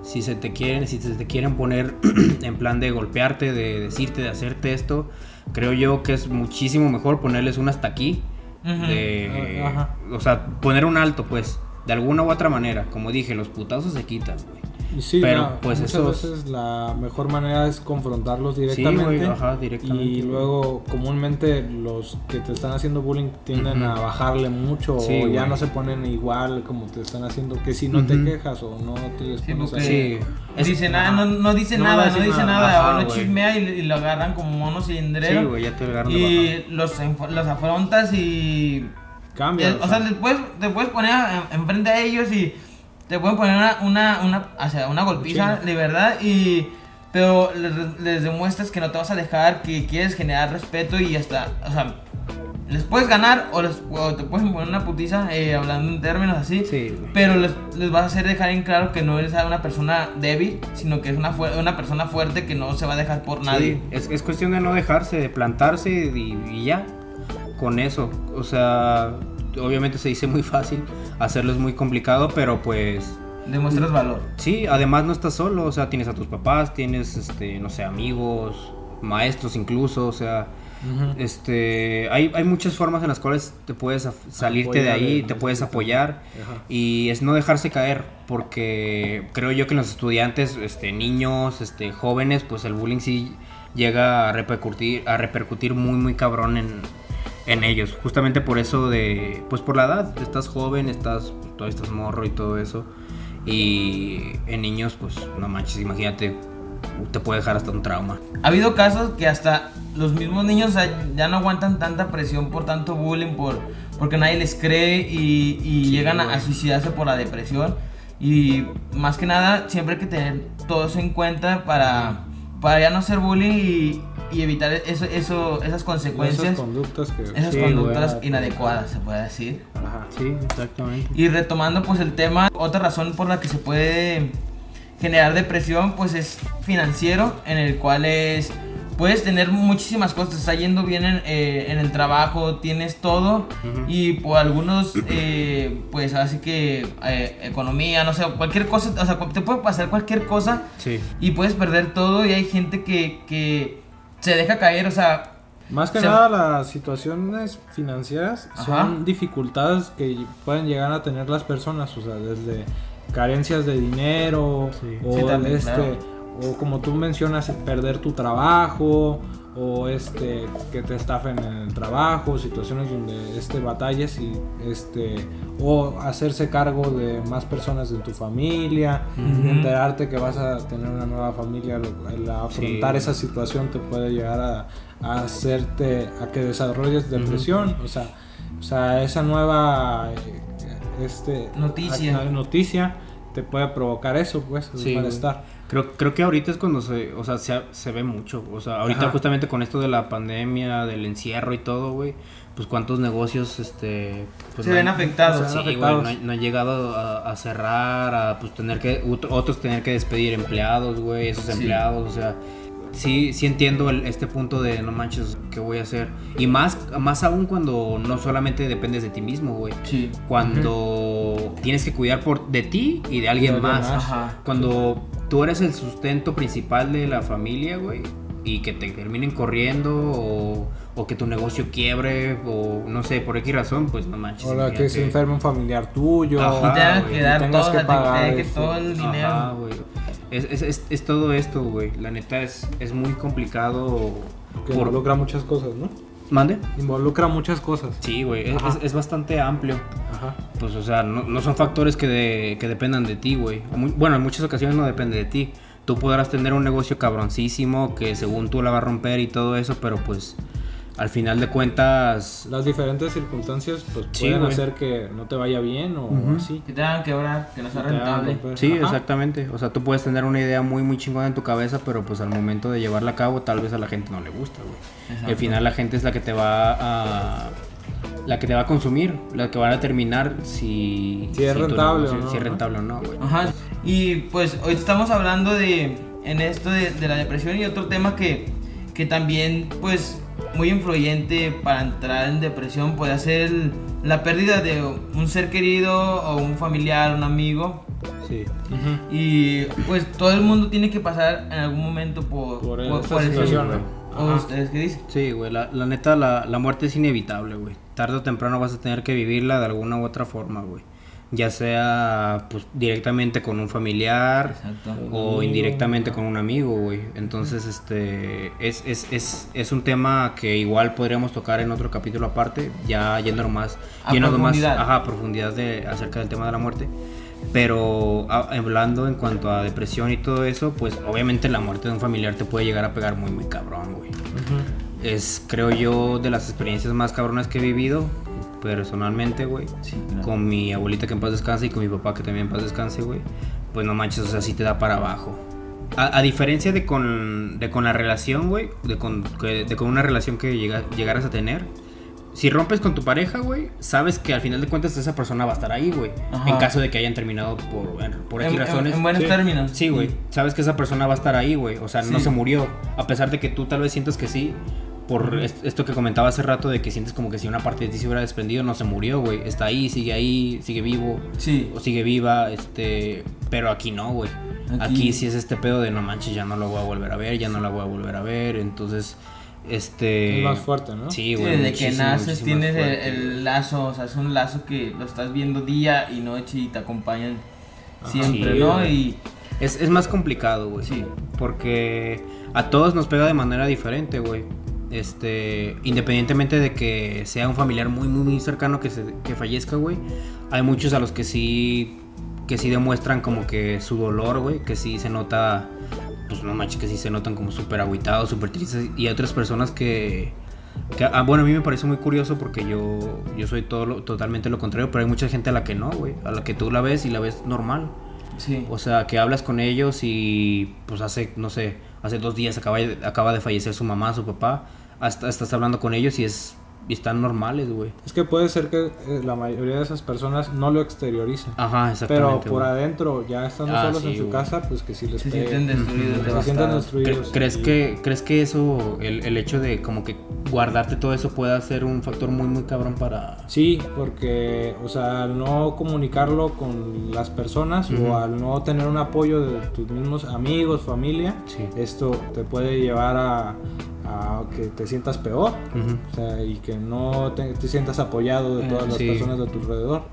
Si se te quieren, si se te quieren poner <clears throat> en plan de golpearte, de decirte, de hacerte esto, creo yo que es muchísimo mejor ponerles un hasta aquí. De- Ajá. o sea, poner un alto, pues, de alguna u otra manera. Como dije, los putazos se quitan, güey. Y sí, Pero, no, pues, muchas eso- veces la mejor manera es confrontarlos Sí, directamente. güey, ajá, directamente. Y luego, comúnmente, los que te están haciendo bullying tienden a bajarle mucho Sí, o ya no se ponen igual como te están haciendo. Que si no te quejas o no te les Sí, pones porque- así. Sí. Es- dice nada, no, no dice No nada, no dice nada. nada, Ajá, o no chismea y, y lo agarran como mono cilindrero. Sí, güey, ya te agarran de y los, los afrontas y. Cambia. eh, o sea, les puedes, te puedes poner en- enfrente a ellos y te pueden poner una, una, una, o sea, una golpiza de verdad y. Pero les, les demuestras que no te vas a dejar, que quieres generar respeto y hasta. O sea, les puedes ganar o, les, o te pueden poner una putiza, eh, hablando en términos así. Sí. Pero les, les vas a hacer dejar en claro que no eres una persona débil, sino que es una, fu- una persona fuerte que no se va a dejar por nadie. Sí, es, es cuestión de no dejarse, de plantarse y, y ya. Con eso. O sea, obviamente se dice muy fácil, hacerlo es muy complicado, pero pues. Demuestras valor. Sí, además no estás solo, o sea, tienes a tus papás, tienes, este, no sé, amigos, maestros incluso, o sea, este, hay, hay muchas formas en las cuales te puedes salirte de ahí, te puedes apoyar Ajá. y es no dejarse caer, porque creo yo que los estudiantes, este, niños, este, jóvenes, pues el bullying sí llega a repercutir, a repercutir muy, muy cabrón en, en ellos, justamente por eso de, pues por la edad, estás joven, estás, todavía estás morro y todo eso, y en niños, pues no manches, imagínate, te puede dejar hasta un trauma. Ha habido casos que hasta los mismos niños ya no aguantan tanta presión por tanto bullying, por, porque nadie les cree y, y Sí, llegan a, suicidarse por la depresión. Y más que nada, siempre hay que tener todo eso en cuenta para, para ya no hacer bullying y, y evitar eso, eso, esas consecuencias, Esas conductas que. esas Sí, conductas güey. inadecuadas, se puede decir. Ajá. Sí, exactamente. Y retomando pues el tema, otra razón por la que se puede generar depresión pues es financiero, en el cual es, puedes tener muchísimas cosas, está yendo bien en, eh, en el trabajo, tienes todo y por algunos eh, pues así que eh, economía, no sé, cualquier cosa, o sea, te puede pasar cualquier cosa Sí. y puedes perder todo y hay gente que, que se deja caer, o sea, Más que Se- nada las situaciones financieras Ajá. son dificultades que pueden llegar a tener las personas, o sea, desde carencias de dinero Sí. o Sí, también, este claro. o como tú mencionas perder tu trabajo o este que te estafen en el trabajo, situaciones donde este batalles y este o hacerse cargo de más personas de tu familia, enterarte que vas a tener una nueva familia, el afrontar Sí. esa situación te puede llegar a, a hacerte a que desarrolles depresión, o sea, o sea, esa nueva eh, este Noticia. noticia te puede provocar eso, pues, el Sí, malestar. Creo, creo que ahorita es cuando se, o sea, se, se ve mucho. O sea, ahorita Ajá. justamente con esto de la pandemia, del encierro y todo, güey, pues cuántos negocios, este... Pues se no ven han- afectados. Sí, güey, afectados. no, han- no han llegado a, a cerrar, a pues tener que, otros tener que despedir empleados, güey, esos Sí. empleados, o sea, sí, sí entiendo el- este punto de no manches, ¿qué voy a hacer? Y más, más aún cuando no solamente dependes de ti mismo, güey. Sí. Cuando tienes que cuidar por de ti y de alguien alguien más. más. Ajá. Cuando tú eres el sustento principal de la familia, güey, y que te terminen corriendo o, o que tu negocio quiebre o no sé, por X razón, pues no manches. O la que se enferme un familiar tuyo. Ajá, Y te hagan güey, que dar tengas todo, que pagar todo el dinero. Ajá, güey. Es, es, es, es todo esto, güey. La neta es, es muy complicado que por, involucra muchas cosas, ¿no? ¿Mande? Involucra muchas cosas. Sí, güey, es, Ajá. es- es bastante amplio. Ajá. Pues, o sea, no, no son factores que, de- que dependan de ti, güey. Bueno, en muchas ocasiones no depende de ti. Tú podrás tener un negocio cabroncísimo que según tú la va a romper y todo eso, pero pues al final de cuentas... Las diferentes circunstancias pues Sí, pueden güey. hacer que no te vaya bien o Ujú. así. Que te hagan quebrar, que no sea Que te hagan rentable. Sí, Ajá. exactamente. O sea, tú puedes tener una idea muy, muy chingona en tu cabeza, pero pues al momento de llevarla a cabo, tal vez a la gente no le gusta, güey. Exacto. Al final la gente es la que te va a... La que te va a consumir, la que va a determinar si... Si es rentable o no, Si es ¿no? rentable o no, güey. Ajá. Y pues hoy estamos hablando de en esto de, de la depresión y otro tema que, que también pues muy influyente para entrar en depresión puede ser la pérdida de un ser querido o un familiar, un amigo. Sí. Y pues todo el mundo tiene que pasar en algún momento por, Por por, esta por ese- situación, güey. ¿O ustedes qué dicen? Sí, güey, la, la neta, la, la muerte es inevitable, güey. Tarde o temprano vas a tener que vivirla de alguna u otra forma, güey. Ya sea, pues, directamente con un familiar Exacto. o indirectamente con un amigo, güey. Entonces, este, es, es, es, es un tema que igual podríamos tocar en otro capítulo aparte, ya yendo más, A yendo más, profundidad. ajá, a profundidad de, acerca del tema de la muerte. Pero a- hablando en cuanto a depresión y todo eso, pues obviamente la muerte de un familiar te puede llegar a pegar muy, muy cabrón, güey es, creo yo, de las experiencias más cabronas que he vivido personalmente, güey. Sí, claro. Con mi abuelita que en paz descanse y con mi papá que también en paz descanse, güey. Pues no manches, o sea, sí te da para abajo. A, a diferencia de con, de con la relación, güey, de con, de con una relación que llega- llegaras a tener. Si rompes con tu pareja, güey, sabes que al final de cuentas esa persona va a estar ahí, güey. En caso de que hayan terminado por, por X en- razones. en buenos Sí. términos. Sí, güey. Sabes que esa persona va a estar ahí, güey. O sea, no se murió. A pesar de que tú tal vez sientas que sí. Por est- esto que comentaba hace rato de que sientes como que si una parte de ti se hubiera desprendido, no se murió, güey. Está ahí, sigue ahí, sigue vivo. Sí. O sigue viva, este. Pero aquí no, güey. Aquí- Aquí... sí es este pedo de no manches, ya no lo voy a volver a ver, ya no la voy a volver a ver. Entonces, este. Es más fuerte, ¿no? Sí, Sí, güey. desde que naces tienes el, lazo, o sea, es un lazo que lo estás viendo día y noche y te acompañan siempre, sí, ¿no? güey. Y Es, es más complicado, güey. Sí. Porque a todos nos pega de manera diferente, güey. Este, independientemente de que sea un familiar muy, muy, muy cercano que, se, que fallezca, güey. Hay muchos a los que sí, que sí demuestran como que su dolor, güey. Que sí se nota, pues no manches, que sí se notan como súper aguitados, súper tristes. Y hay otras personas que, que ah, bueno, a mí me parece muy curioso porque yo, yo soy todo lo- totalmente lo contrario. Pero hay mucha gente a la que no, güey. A la que tú la ves y la ves normal. sí. O sea, que hablas con ellos y pues hace, no sé, hace dos días acaba, acaba de fallecer su mamá, su papá. Hasta estás hablando con ellos y es y están normales, güey. Es que puede ser que eh, la mayoría de esas personas no lo exteriorizan. Ajá, Pero exactamente. por güey. adentro, ya estando Ah, solos sí, en su güey. casa, pues que sí les Se sienten destruidos, Se sienten destruidos. ¿Crees y- que, ¿Crees que eso, el, el hecho de como que guardarte todo eso pueda ser un factor muy, muy cabrón para... Sí, porque, o sea, al no comunicarlo con las personas o al no tener un apoyo de tus mismos amigos, familia, Sí. esto te puede llevar a, a que te sientas peor. Ujú. O sea, y que no te, te sientas apoyado de Eh, todas las sí. personas de tu alrededor.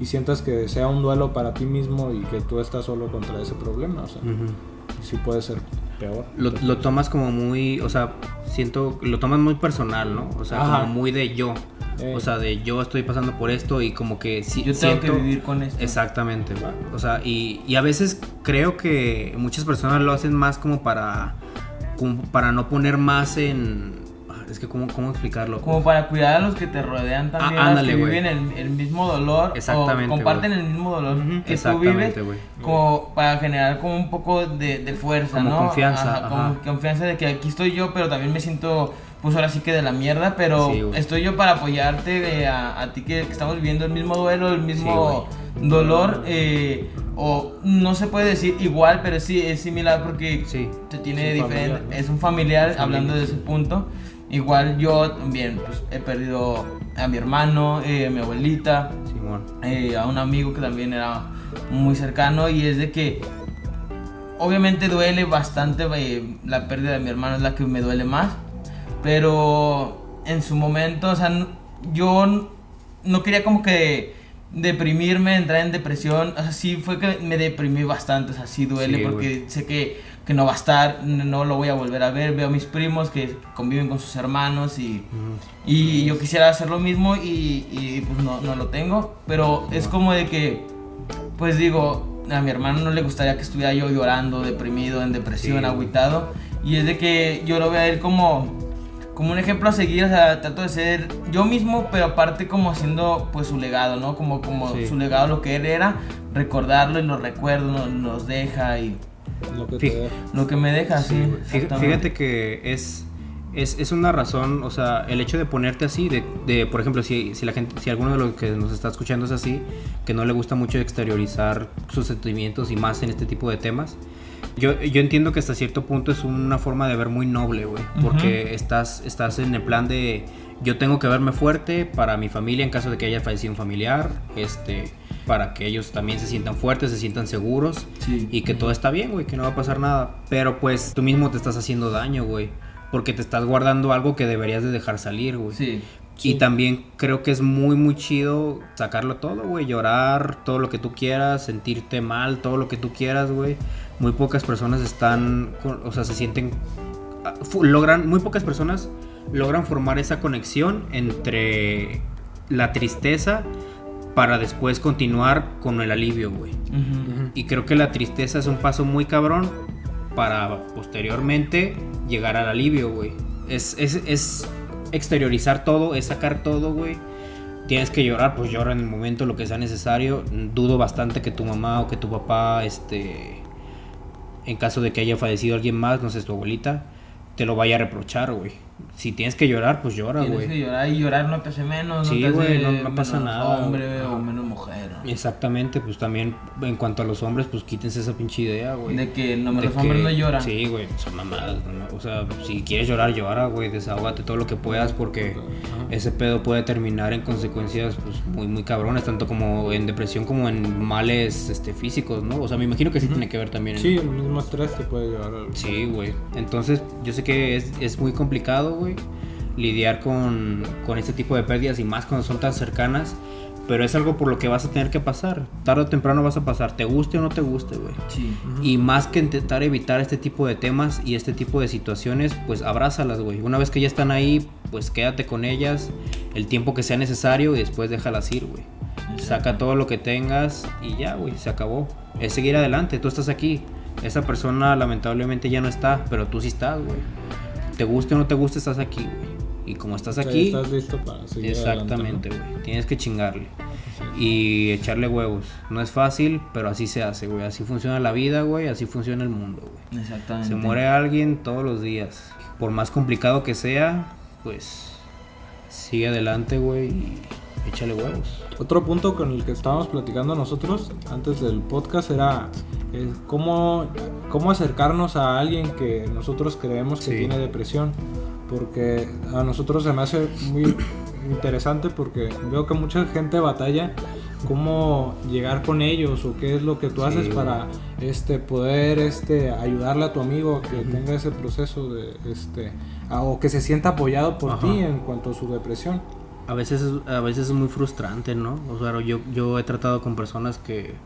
Y sientas que sea un duelo para ti mismo y que tú estás solo contra ese problema. O sea, Ujú. sí puede ser peor. Lo, lo tomas como muy, o sea, siento, lo tomas muy personal, ¿no? O sea, Ajá. como muy de yo. Eh. O sea, de yo estoy pasando por esto y como que sí, Yo tengo que siento- vivir con esto. Exactamente. O sea, y, y a veces creo que muchas personas lo hacen más como para, como para no poner más en... ah, Es que, ¿cómo, cómo explicarlo? Como para cuidar a los que te rodean también, Ah, a los que viven el, el mismo dolor Exactamente, o comparten el mismo dolor que tú vives, Exactamente, como para generar como un poco de, de fuerza, Como ¿no? confianza, Ajá, como confianza de que aquí estoy yo, pero también me siento pues ahora sí que de la mierda, pero Sí, estoy yo para apoyarte eh, a, a ti que, que estamos viviendo el mismo duelo, el mismo dolor, eh, o no se puede decir igual, pero sí es similar porque Sí. te tiene Es diferente, familiar, ¿no? es un familiar, Familia, hablando de ese punto. Igual yo también pues, he perdido a mi hermano, eh, a mi abuelita, eh, a un amigo que también era muy cercano y es de que obviamente duele bastante eh, la pérdida de mi hermano es la que me duele más pero en su momento o sea yo no quería como que deprimirme entrar en depresión o sea sí fue que me deprimí bastante o sea sí duele Sí, porque sé que que no va a estar, no lo voy a volver a ver. Veo a mis primos que conviven con sus hermanos y, y yo quisiera hacer lo mismo y, y pues no, no, lo tengo. Pero es como de que, pues digo, a mi hermano no le gustaría que estuviera yo llorando, deprimido, en depresión, sí. Y es de que yo lo veo a él como, como un ejemplo a seguir, o sea, trato de ser yo mismo, pero aparte como haciendo pues su legado, ¿no? Como, como su legado, lo que él era, recordarlo y lo recuerdo, nos, nos deja y lo que, te deja. lo que me deja, sí. Fíjate que es, es, es, una razón, o sea, el hecho de ponerte así, de, de, por ejemplo, si, si la gente, si alguno de los que nos está escuchando es así, que no le gusta mucho exteriorizar sus sentimientos y más en este tipo de temas, yo, yo entiendo que hasta cierto punto es una forma de ver muy noble, güey, porque uh -huh. estás, estás en el plan de yo tengo que verme fuerte para mi familia en caso de que haya fallecido un familiar, este para que ellos también se sientan fuertes, se sientan seguros sí. y que todo está bien, güey, que no va a pasar nada. Pero pues tú mismo te estás haciendo daño, güey, porque te estás guardando algo que deberías de dejar salir, güey. Sí. Y también creo que es muy, muy chido sacarlo todo, güey. Llorar, todo lo que tú quieras, sentirte mal, todo lo que tú quieras, güey. Muy pocas personas están, o sea, se sienten, logran, muy pocas personas logran formar esa conexión entre la tristeza para después continuar con el alivio, güey. Uh -huh. Y creo que la tristeza es un paso muy cabrón para posteriormente llegar al alivio, güey. Es, es, es exteriorizar todo, es sacar todo, güey. Tienes que llorar, pues llora en el momento lo que sea necesario. Dudo bastante que tu mamá o que tu papá, este, en caso de que haya fallecido alguien más, no sé, tu abuelita, te lo vaya a reprochar, güey. Si tienes que llorar, pues llora, güey. Tienes que llorar y llorar no te hace menos, sí, no te güey, hace no, no pasa menos nada. hombre o menos mujer. Exactamente, pues también en cuanto a los hombres, pues quítense esa pinche idea, güey. De que no, los que, hombres no lloran. Sí, güey, son mamadas. ¿no? O sea, si quieres llorar, llora, güey. Desahógate todo lo que puedas porque ese pedo puede terminar en consecuencias pues, muy, muy cabrones, tanto como en depresión como en males este, físicos, ¿no? O sea, me imagino que sí uh -huh. tiene que ver también. Sí, el mismo estrés te puede llevar al... Sí, güey. Entonces, yo sé que es, es muy complicado, güey, lidiar con, con este tipo de pérdidas y más cuando son tan cercanas pero es algo por lo que vas a tener que pasar. Tarde o temprano vas a pasar, te guste o no te guste, güey. Sí. Uh -huh. Y más que intentar evitar este tipo de temas y este tipo de situaciones, pues abrázalas, güey. Una vez que ya están ahí, pues quédate con ellas el tiempo que sea necesario y después déjalas ir, güey. Saca todo lo que tengas y ya, güey, se acabó. Es seguir adelante, tú estás aquí. Esa persona lamentablemente ya no está, pero tú sí estás, güey. Te guste o no te guste, estás aquí, güey. Y como estás aquí, estás listo para seguir exactamente, güey. ¿no? Tienes que chingarle y echarle huevos. No es fácil, pero así se hace, güey. Así funciona la vida, güey. Así funciona el mundo, güey. Exactamente. Se muere alguien todos los días. Por más complicado que sea, pues sigue adelante, güey. Y échale huevos. Otro punto con el que estábamos platicando nosotros antes del podcast era eh, cómo, cómo acercarnos a alguien que nosotros creemos que sí. tiene depresión porque a nosotros se me hace muy interesante porque veo que mucha gente batalla cómo llegar con ellos o qué es lo que tú haces sí, para este poder este ayudarle a tu amigo que uh -huh. tenga ese proceso de este a, o que se sienta apoyado por Ajá. ti en cuanto a su depresión a veces a veces es muy frustrante no o sea yo yo he tratado con personas que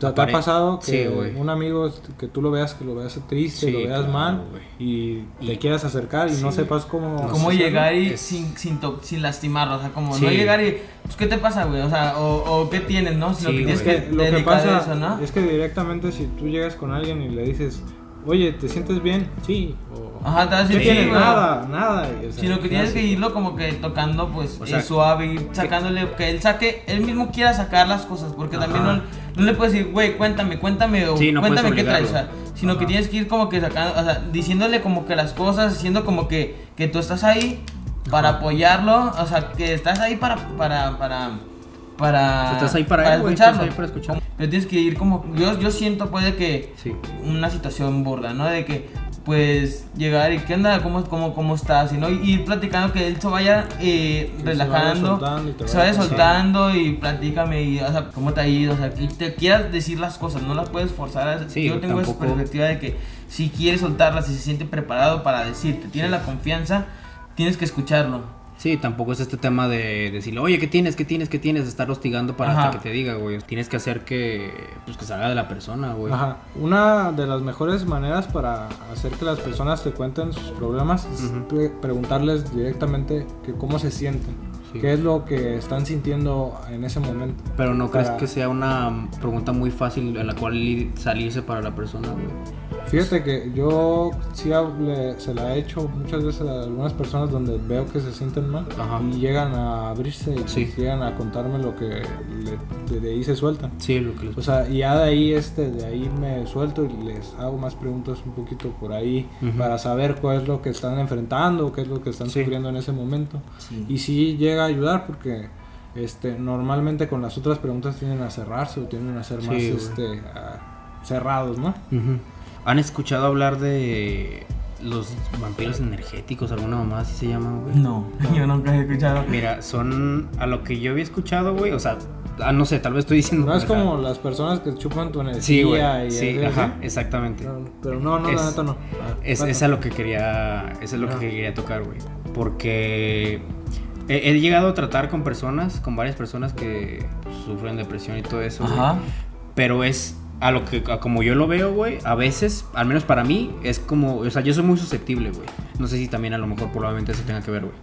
¿Te, ha pasado que sí, un amigo que tú lo veas, que lo veas triste, sí, lo veas claro, mal y, y te quieras acercar y sí, no sepas cómo... Cómo llegar y es... sin, sin, sin, lastimarlo, o sea, como no llegar y... Pues, ¿qué te pasa, güey? O sea, o, o ¿qué tienes, no? Sino que tienes que, lo que pasa eso, ¿no? es que directamente si tú llegas con alguien y le dices, oye, ¿te sientes bien? Sí. O, Ajá, te vas a decir, sí, nada, nada. O sea, Sino que tienes que irlo como que tocando, pues, o sea, suave, sacándole, que él saque, él mismo quiera sacar las cosas, porque Ajá. también no, no, le puedes decir, güey, cuéntame, cuéntame, o sí, no cuéntame qué traes, o sea, sino Ajá. que tienes que ir como que sacando, o sea, diciéndole como que las cosas, diciendo como que, que tú estás ahí para apoyarlo, o sea, que estás ahí para, para, para para, estás ahí para, para él, escucharlo. Estás ahí para escucharlo. Pero tienes que ir como yo yo siento puede que sí. una situación burda, ¿no? De que pues llegar y qué onda, cómo, cómo, cómo estás, y no ir platicando que él se vaya eh, relajando, se vaya soltando, y, se vaya soltando y platícame y o sea, cómo te ha ido, o sea, y te quieras decir las cosas, no las puedes forzar. Sí, yo tengo tampoco... esa perspectiva de que si quieres soltarlas, si se siente preparado para decirte, tienes sí. la confianza, tienes que escucharlo. Sí, tampoco es este tema de decirle, oye, ¿qué tienes? ¿Qué tienes? ¿Qué tienes? De estar hostigando para Ajá. hasta que te diga, güey. Tienes que hacer que, pues, que salga de la persona, güey. Ajá. Una de las mejores maneras para hacer que las personas te cuenten sus problemas es pre- preguntarles directamente que cómo se sienten, Sí. qué es lo que están sintiendo en ese momento. Pero no crees que sea una pregunta muy fácil en la cual li- salirse para la persona, güey. Fíjate que yo sí hable- se la he hecho muchas veces a algunas personas donde veo que se sienten mal Ajá. y llegan a abrirse y Sí. llegan a contarme lo que le- de ahí se sueltan. Sí, lo que les O sea, y ya de ahí, este, de ahí me suelto y les hago más preguntas un poquito por ahí para saber cuál es lo que están enfrentando, qué es lo que están Sí. sufriendo en ese momento. Sí. Y sí llega a ayudar porque este, normalmente con las otras preguntas tienden a cerrarse o tienden a ser más este, cerrados, ¿no? Ujú. ¿Han escuchado hablar de los vampiros energéticos? ¿Alguna mamá así se llama, güey? No, <laughs> yo nunca he escuchado. Mira, son a lo que yo había escuchado, güey. O sea, ah, no sé, tal vez estoy diciendo. No es como las personas que chupan tu energía Sí, güey. y Sí, ajá, ¿sí? exactamente. No, Pero no, no, Es- la neta no. Es, a lo que quería. Eso es lo que quería tocar, güey. Porque he, he llegado a tratar con personas, con varias personas que sufren depresión y todo eso. güey. Ajá. Pero es a lo que, como yo lo veo, güey, a veces, al menos para mí, es como, o sea, yo soy muy susceptible, güey. No sé si también a lo mejor probablemente eso tenga que ver, güey.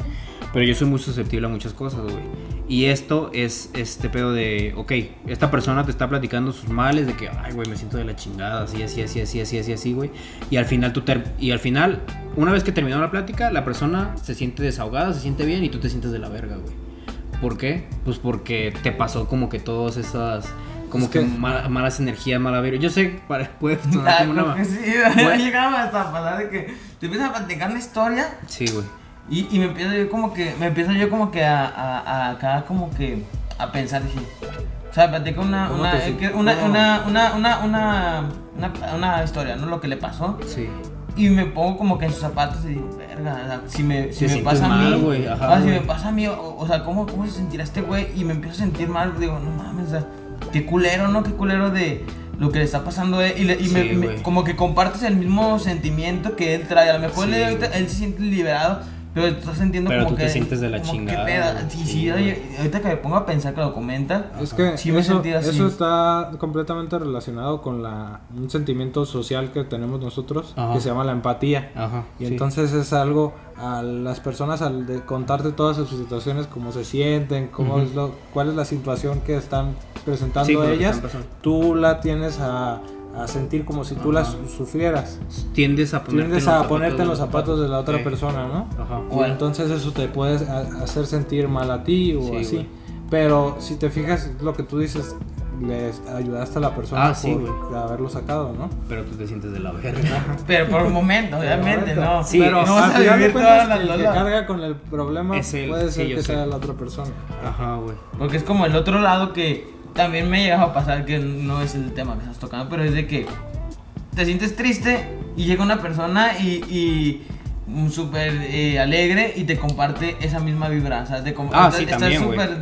Pero yo soy muy susceptible a muchas cosas, güey. Y esto es este pedo de, ok, esta persona te está platicando sus males, de que, ay, güey, me siento de la chingada, así, así, así, así, así, así, así, güey. Y al final tú y al final, una vez que terminó la plática, la persona se siente desahogada, se siente bien y tú te sientes de la verga, güey. ¿Por qué? Pues porque te pasó como que todas esas como Es que, que- ma- malas energías, mala vibra. Yo sé, para- puede <laughs> sonar Ah, como una- que sí, <laughs> Güey. llegaba hasta a pasar de que te empiezas a platicar una historia Sí, güey. y, y me empiezo yo como que, me empiezo yo como que a, a, a acá como que a pensar, dije, o sea, platico una, ¿Cómo una, eh, una, una, una, una, una, una, una historia, ¿no? Lo que le pasó. Sí. Y me pongo como que en sus zapatos y digo, verga, o sea, si me, si me pasa a mal, mí, güey, ajá, ah, si güey. me pasa a mí, o, o sea, ¿cómo, ¿cómo se sentirá este güey? Y me empiezo a sentir mal, digo, no mames, o sea, qué culero, ¿no? Qué culero de lo que le está pasando a él. Y, le- y me- Sí, me- güey. como que compartes el mismo sentimiento que él trae. A lo mejor Sí, él se siente liberado, pero estás sintiendo Pero como tú que... te sientes de la chingada. Sí, Sí, ahorita que me pongo a pensar que lo comenta, Es que Sí me eso, sentí así. eso está completamente relacionado con la, un sentimiento social que tenemos nosotros Ajá. que se llama la empatía. Ajá. Y sí. entonces es algo a las personas al de contarte todas sus situaciones, cómo se sienten, cómo es lo, cuál es la situación que están presentando Sí, ellas, están tú la tienes a, a sentir como si tú la Ajá. su- sufrieras. Tiendes a ponerte, Tiendes en los a ponerte en los zapatos de la otra Sí. persona, ¿no? Ajá. Y Bueno. entonces eso te puede a- hacer sentir mal a ti o Sí, así. güey. Pero si te fijas, lo que tú dices, le ayudaste a la persona Ah, sí, por haberlo sacado, ¿no? Pero tú te sientes de la verga. <laughs> <laughs> pero por un momento, obviamente, ¿no? Sí, pero no vas a vivir cuentas, todas las el que carga con el problema Es él, puede sí, ser yo que sé. sea la otra persona. Ajá, güey. Porque es como el otro lado que también me llegaba a pasar, que no es el tema que estás tocando, pero es de que te sientes triste y llega una persona y, y súper eh, alegre y te comparte esa misma vibra. O sea, te Ah, estás- sí, súper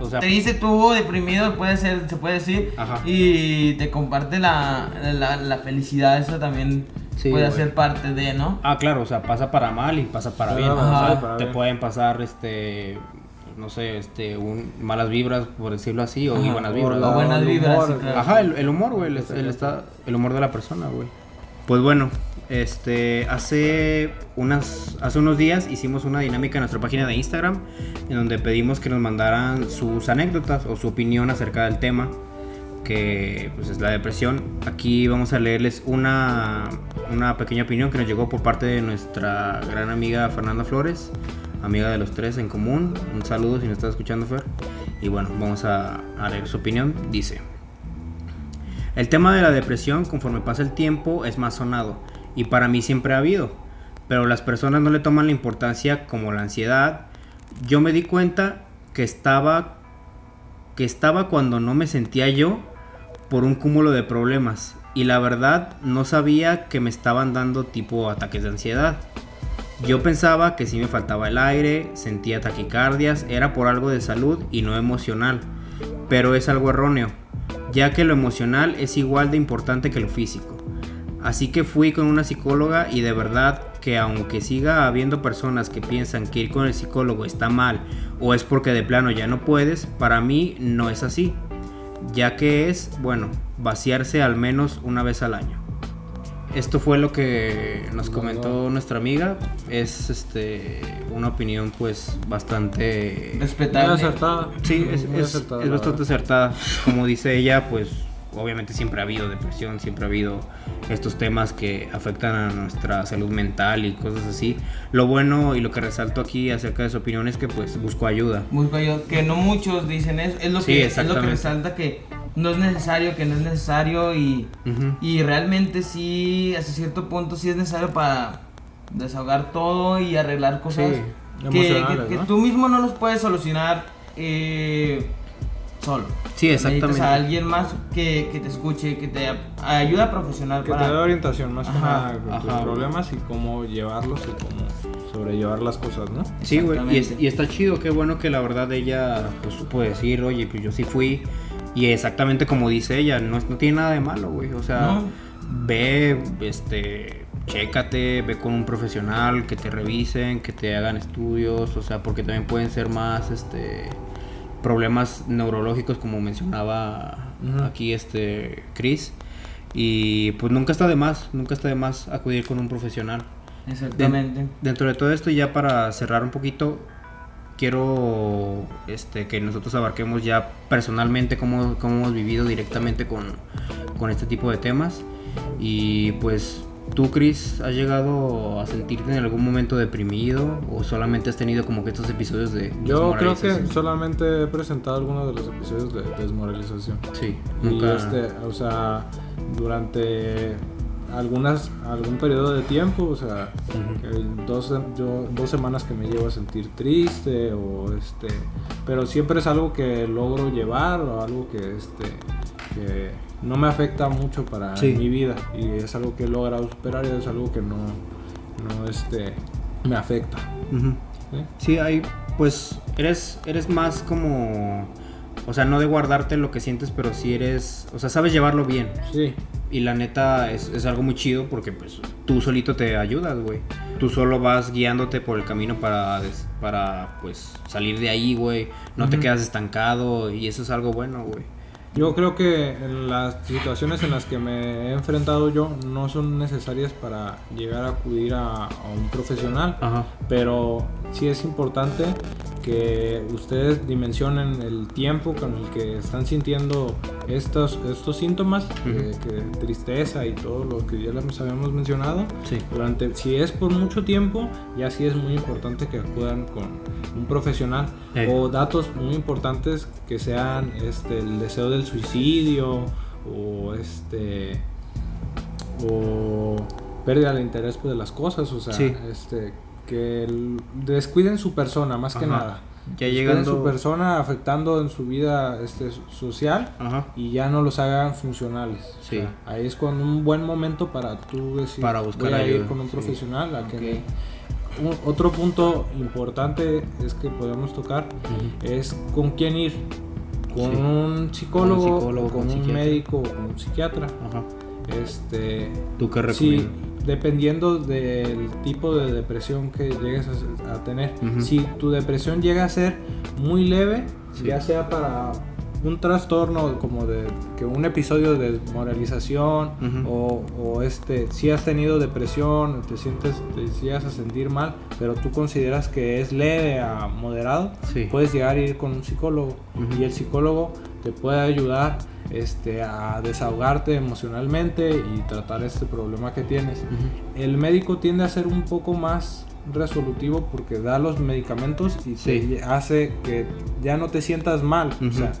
O sea, tú, deprimido, puede ser, se puede decir, Ajá. y te comparte la, la, la felicidad, eso también Sí, puede ser parte de, ¿no? ah, claro, o sea, pasa para mal y pasa para bien. Claro, o sea, ajá, para te pueden pasar, este, no sé, este, un- malas vibras, por decirlo así, o Ajá, buenas vibras. O buenas el vibras, humor, sí, claro. Ajá, el, el humor, güey, el, el está, el humor de la persona, güey. Pues bueno, este, hace unas, hace unos días hicimos una dinámica en nuestra página de Instagram en donde pedimos que nos mandaran sus anécdotas o su opinión acerca del tema que pues es la depresión. Aquí vamos a leerles una, una pequeña opinión que nos llegó por parte de nuestra gran amiga Fernanda Flores, amiga de los tres en común. Un saludo si nos estás escuchando, Fer. Y bueno, vamos a, a leer su opinión. Dice. El tema de la depresión, conforme pasa el tiempo, es más sonado, y para mí siempre ha habido, pero las personas no le toman la importancia como la ansiedad. Yo me di cuenta que estaba que estaba cuando no me sentía yo por un cúmulo de problemas y la verdad no sabía que me estaban dando tipo ataques de ansiedad. Yo pensaba que si me faltaba el aire, sentía taquicardias, era por algo de salud y no emocional, pero es algo erróneo, ya que lo emocional es igual de importante que lo físico. Así que fui con una psicóloga y de verdad que aunque siga habiendo personas que piensan que ir con el psicólogo está mal o es porque de plano ya no puedes, para mí no es así, ya que es, bueno, vaciarse al menos una vez al año. Esto fue lo que nos comentó nuestra amiga. Es este una opinión pues bastante Respetable. Acertada. Sí, es, es- acertada, es bastante acertada. Como dice ella, pues obviamente siempre ha habido depresión, siempre ha habido estos temas que afectan a nuestra salud mental y cosas así. Lo bueno y lo que resalto aquí acerca de su opinión es que pues buscó ayuda. Busco yo, que no muchos dicen eso, es lo Sí, que, es lo que resalta que no es necesario, que no es necesario y, y realmente sí, hasta cierto punto sí es necesario para desahogar todo y arreglar cosas Sí, que, emocionales, que- que ¿no? tú mismo no los puedes solucionar eh, solo. Sí, Necesitas exactamente. a alguien más que, que te escuche, que te ayuda profesional Que te dé orientación más que Ajá, nada con tus problemas y cómo llevarlos y cómo sobrellevar las cosas, ¿no? Sí, güey, y, es- y está chido, qué bueno que la verdad ella pues supo decir, oye, pues yo sí fui. Y exactamente como dice ella, no, es- no tiene nada de malo, güey. O sea, No. ve, este, chécate, ve con un profesional, que te revisen, que te hagan estudios, o sea, porque también pueden ser más, este, problemas neurológicos como mencionaba aquí, este, Chris. Y pues nunca está de más, nunca está de más acudir con un profesional. Exactamente. Dentro de todo esto, ya para cerrar un poquito, quiero este, que nosotros abarquemos ya personalmente cómo, cómo hemos vivido directamente con, con este tipo de temas. Y pues, ¿tú, Chris, has llegado a sentirte en algún momento deprimido o solamente has tenido como que estos episodios de Yo creo que solamente he presentado algunos de los episodios de desmoralización. Sí, Y nunca... este, o sea, durante algunas algún periodo de tiempo, o sea, Ujú. eh, dos, yo, dos semanas que me llevo a sentir triste o este, pero siempre es algo que logro llevar o algo que este que no me afecta mucho para Sí. mi vida y es algo que he logrado superar y es algo que no no este me afecta. Ujú. ¿sí? Sí, hay, pues, eres, eres más como, o sea, no de guardarte lo que sientes, pero sí eres, o sea, sabes llevarlo bien. Sí, Y la neta es, es algo muy chido porque pues tú solito te ayudas, güey. Tú solo vas guiándote por el camino para, para pues salir de ahí, güey. No te quedas estancado y eso es algo bueno, güey. Yo creo que las situaciones en las que me he enfrentado yo no son necesarias para llegar a acudir a, a un profesional, Ajá. pero sí es importante que ustedes dimensionen el tiempo con el que están sintiendo estos, estos síntomas, que- que tristeza y todo lo que ya les habíamos mencionado. Sí. Durante, si es por mucho tiempo, ya sí es muy importante que acudan con un profesional O datos muy importantes que sean este, el deseo del suicidio o este o pérdida de interés pues, de las cosas, o sea, Sí. este que el- descuiden su persona más que nada. Ya Descuiden llegando... su persona afectando en su vida este, social Ajá. y ya no los hagan funcionales. O Sí. sea, ahí es cuando un buen momento para tú decir, Para buscar voy a ir con un sí. profesional. a que un- otro punto importante es que podemos tocar es con quién ir. Con Sí. un psicólogo, Con un psicólogo, con con un un psiquiatra. médico o con un psiquiatra. Ajá. Este, ¿Tú qué recomiendas? dependiendo del tipo de depresión que llegues a, a tener. Si tu depresión llega a ser muy leve, Sí. ya sea para un trastorno como de que un episodio de desmoralización o, o este si has tenido depresión te sientes te llegas a sentir mal pero tú consideras que es leve a moderado Sí. puedes llegar a ir con un psicólogo y el psicólogo te puede ayudar este, a desahogarte emocionalmente y tratar este problema que tienes. El médico tiende a ser un poco más resolutivo porque da los medicamentos y Sí. te hace que ya no te sientas mal. O sea,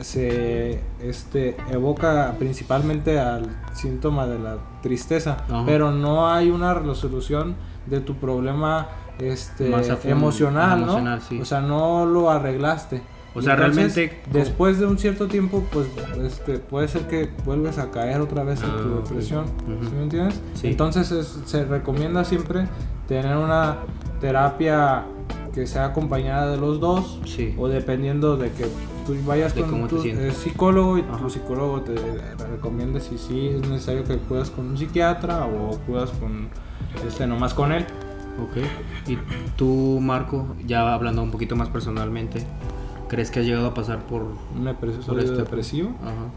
se este, evoca principalmente al síntoma de la tristeza, Ajá. pero no hay una resolución de tu problema este, emocional, ¿no? emocional, sí. O sea, no lo arreglaste. O sea, entonces, realmente- Después de un cierto tiempo, pues este, puede ser que vuelves a caer otra vez en Ah, tu ok. depresión. ¿Sí me entiendes? Sí. Entonces es- se recomienda siempre tener una terapia que sea acompañada de los dos. Sí. O dependiendo de que tú vayas De con te tu eh, psicólogo y Ajá. tu psicólogo te recomiende si sí es necesario que acudas con un psiquiatra o acudas con este, nomás con él. Ok. ¿Y tú, Marco, ya hablando un poquito más personalmente, crees que has llegado a pasar por... Un este- depresivo. Ajá.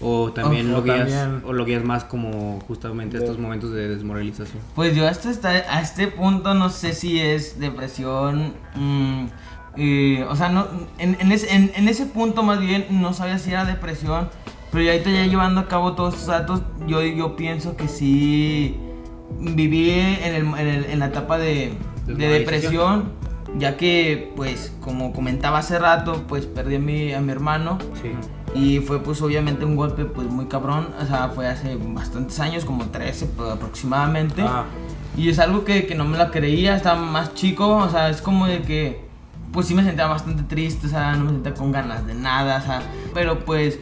O también, O lo guías, también- o lo guías más como justamente De- estos momentos de desmoralización. Pues yo hasta a este punto no sé si es depresión. mm, eh, o sea, no, en, en ese, en- en ese punto más bien no sabía si era depresión. Pero ya ahorita ya llevando a cabo todos estos datos, yo, yo pienso que sí viví en, el- en el- en la etapa de, de depresión. Ya que, pues, como comentaba hace rato, pues perdí a mi, a mi hermano. Sí. Y fue pues obviamente un golpe pues muy cabrón, o sea, fue hace bastantes años, como 13 pues, aproximadamente. Ah, Y es algo que, que no me la creía, estaba más chico, o sea, es como de que pues sí me sentía bastante triste, o sea, no me sentía con ganas de nada, o sea, pero pues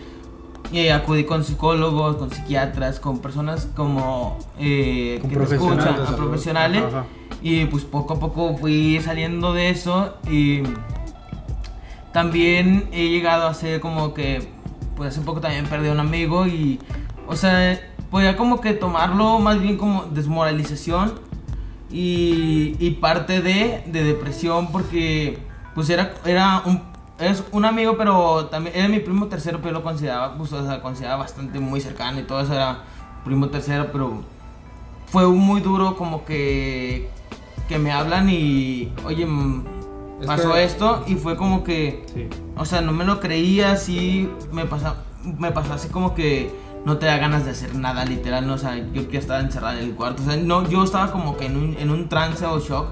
eh, acudí con psicólogos, con psiquiatras, con personas como eh, Con que te profesionales escuchan, a profesionales. Ajá. Y pues poco a poco fui saliendo de eso y también he llegado a ser como que, pues hace poco también perdí a un amigo y, o sea, podía como que tomarlo más bien como desmoralización y, y parte de, de depresión porque pues era, era un, es un amigo pero también era mi primo tercero pero lo consideraba, pues, o sea, consideraba bastante muy cercano y todo eso era primo tercero pero fue muy duro como que que me hablan y oye mm, Es pasó que- esto y fue como que Sí. o sea no me lo creía así me pasa me pasó así como que no te da ganas de hacer nada literal no o sea yo que estaba encerrado en el cuarto o sea no yo estaba como que en un, en un trance o shock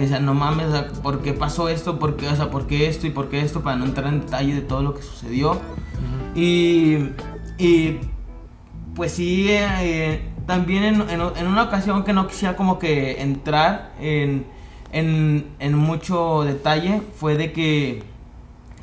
que decía no mames o sea, ¿por qué pasó esto? ¿por qué, o sea, ¿por qué esto y por qué esto? para no entrar en detalle de todo lo que sucedió y, y pues sí, eh, también en, en- en una ocasión que no quisiera como que entrar en, en, en mucho detalle, fue de que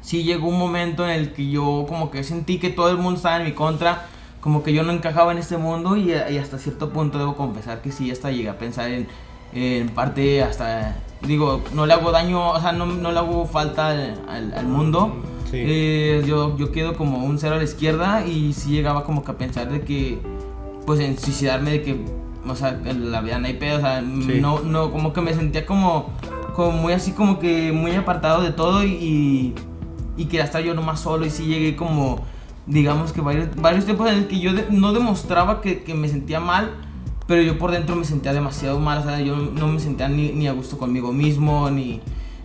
sí llegó un momento en el que yo como que sentí que todo el mundo estaba en mi contra, como que yo no encajaba en este mundo y, y hasta cierto punto debo confesar que sí, hasta llegué a pensar en, en parte hasta, digo, no le hago daño, o sea, no, no le hago falta al, al- al mundo. Sí. Eh, yo, yo quedo como un cero a la izquierda y sí llegaba como que a pensar de que, pues en suicidarme, de que, o sea, en la vida no hay pedo, o sea, Sí. no, no, como que me sentía como, como muy así, como que muy apartado de todo y, y, y quería estar yo nomás solo y sí llegué como, digamos que varios, varios tiempos en el que yo de- no demostraba que, que me sentía mal, pero yo por dentro me sentía demasiado mal, o sea, yo no me sentía ni, ni a gusto conmigo mismo, ni,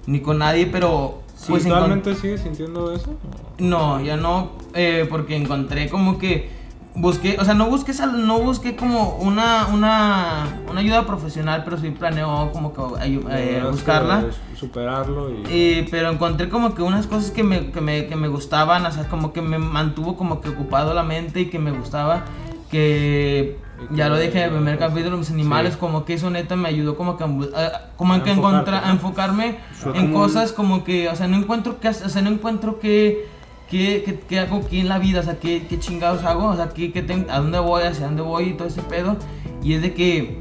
ni con nadie, pero... ¿sí, pues, ¿Actualmente sigues sintiendo eso? no, ya no, eh, porque encontré como que busqué, o sea, no busqué, sal- no busqué como una, una, una ayuda profesional, pero sí planeo como que eh, buscarla. Superarlo y... Eh, pero encontré como que unas cosas que me, que, me, que me gustaban, o sea, como que me mantuvo como que ocupado la mente y que me gustaba, que ya que- lo dije en el primer capítulo, mis animales, Sí. como que eso neta me ayudó como que a, como A que encontrar, a enfocarme Fue en como cosas como que, o sea, no encuentro qué, hacer, o sea, no encuentro qué, qué, qué hago aquí en la vida, o sea, qué, qué chingados hago, o sea, qué, qué ten- a dónde voy, hacia dónde voy y todo ese pedo, y es de que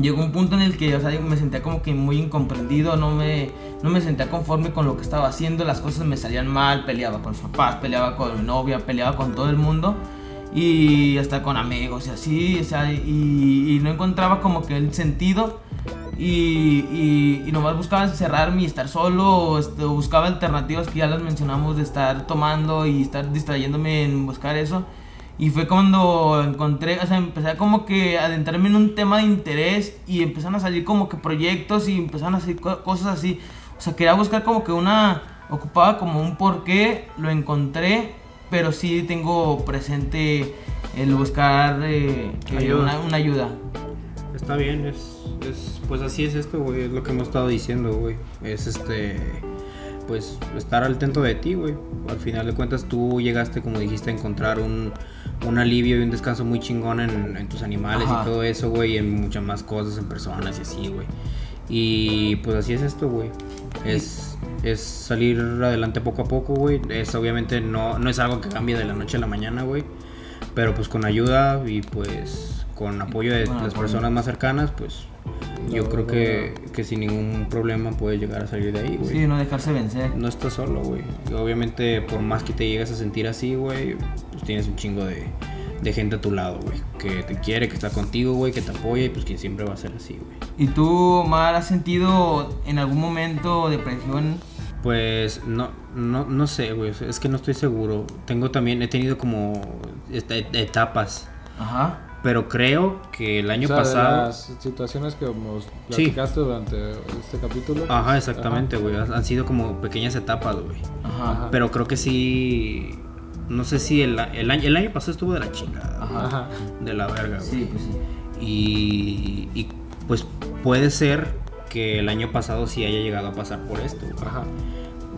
llegó un punto en el que o sea, me sentía como que muy incomprendido, no me, no me sentía conforme con lo que estaba haciendo, las cosas me salían mal, peleaba con mis papás, peleaba con mi novia, peleaba con todo el mundo y hasta con amigos y así, o sea, y, y no encontraba como que el sentido y, y, y nomás buscaba encerrarme y estar solo, o este, buscaba alternativas que ya las mencionamos de estar tomando y estar distrayéndome en buscar eso. Y fue cuando encontré, o sea, empecé como que a adentrarme en un tema de interés y empezaron a salir como que proyectos y empezaron a salir co- cosas así. O sea, quería buscar como que una, ocupaba como un porqué, lo encontré, pero sí tengo presente el buscar eh, Ayuda. Una, una ayuda. Está bien, es, es- pues así es esto, güey, es lo que hemos estado diciendo, güey. Es este, pues estar al tanto de ti, güey. Al final de cuentas tú llegaste, como dijiste, a encontrar un, un alivio y un descanso muy chingón en, en tus animales Ajá. y todo eso, güey, y en muchas más cosas, en personas y así, güey. Y pues así es esto, güey. Es, es salir adelante poco a poco, güey. Es obviamente no, no es algo que cambie de la noche a la mañana, güey. Pero pues con ayuda y pues con apoyo de las personas más cercanas, pues yo No, creo no, que, que sin ningún problema puedes llegar a salir de ahí, güey. Sí, no dejarse vencer. No estás solo, güey. Obviamente, por más que te llegues a sentir así, güey, pues tienes un chingo de, de gente a tu lado, güey. Que te quiere, que está contigo, güey, que te apoya y pues que siempre va a ser así, güey. ¿Y tú, Mar, has sentido en algún momento depresión? Pues no, no, no sé, güey. Es que no estoy seguro. Tengo también, he tenido como et- et- etapas. Ajá. Pero creo que el año O sea, de pasado. las situaciones que nos Sí. platicaste durante este capítulo. Ajá, exactamente, güey. Han han sido como pequeñas etapas, güey. Ajá. Ajá. Pero creo que sí. No sé si el, el año, el año pasado estuvo de la chingada. Ajá. De la verga, güey. Sí, pues sí. Y, y, pues puede ser que el año pasado sí haya llegado a pasar por esto. güey. Ajá.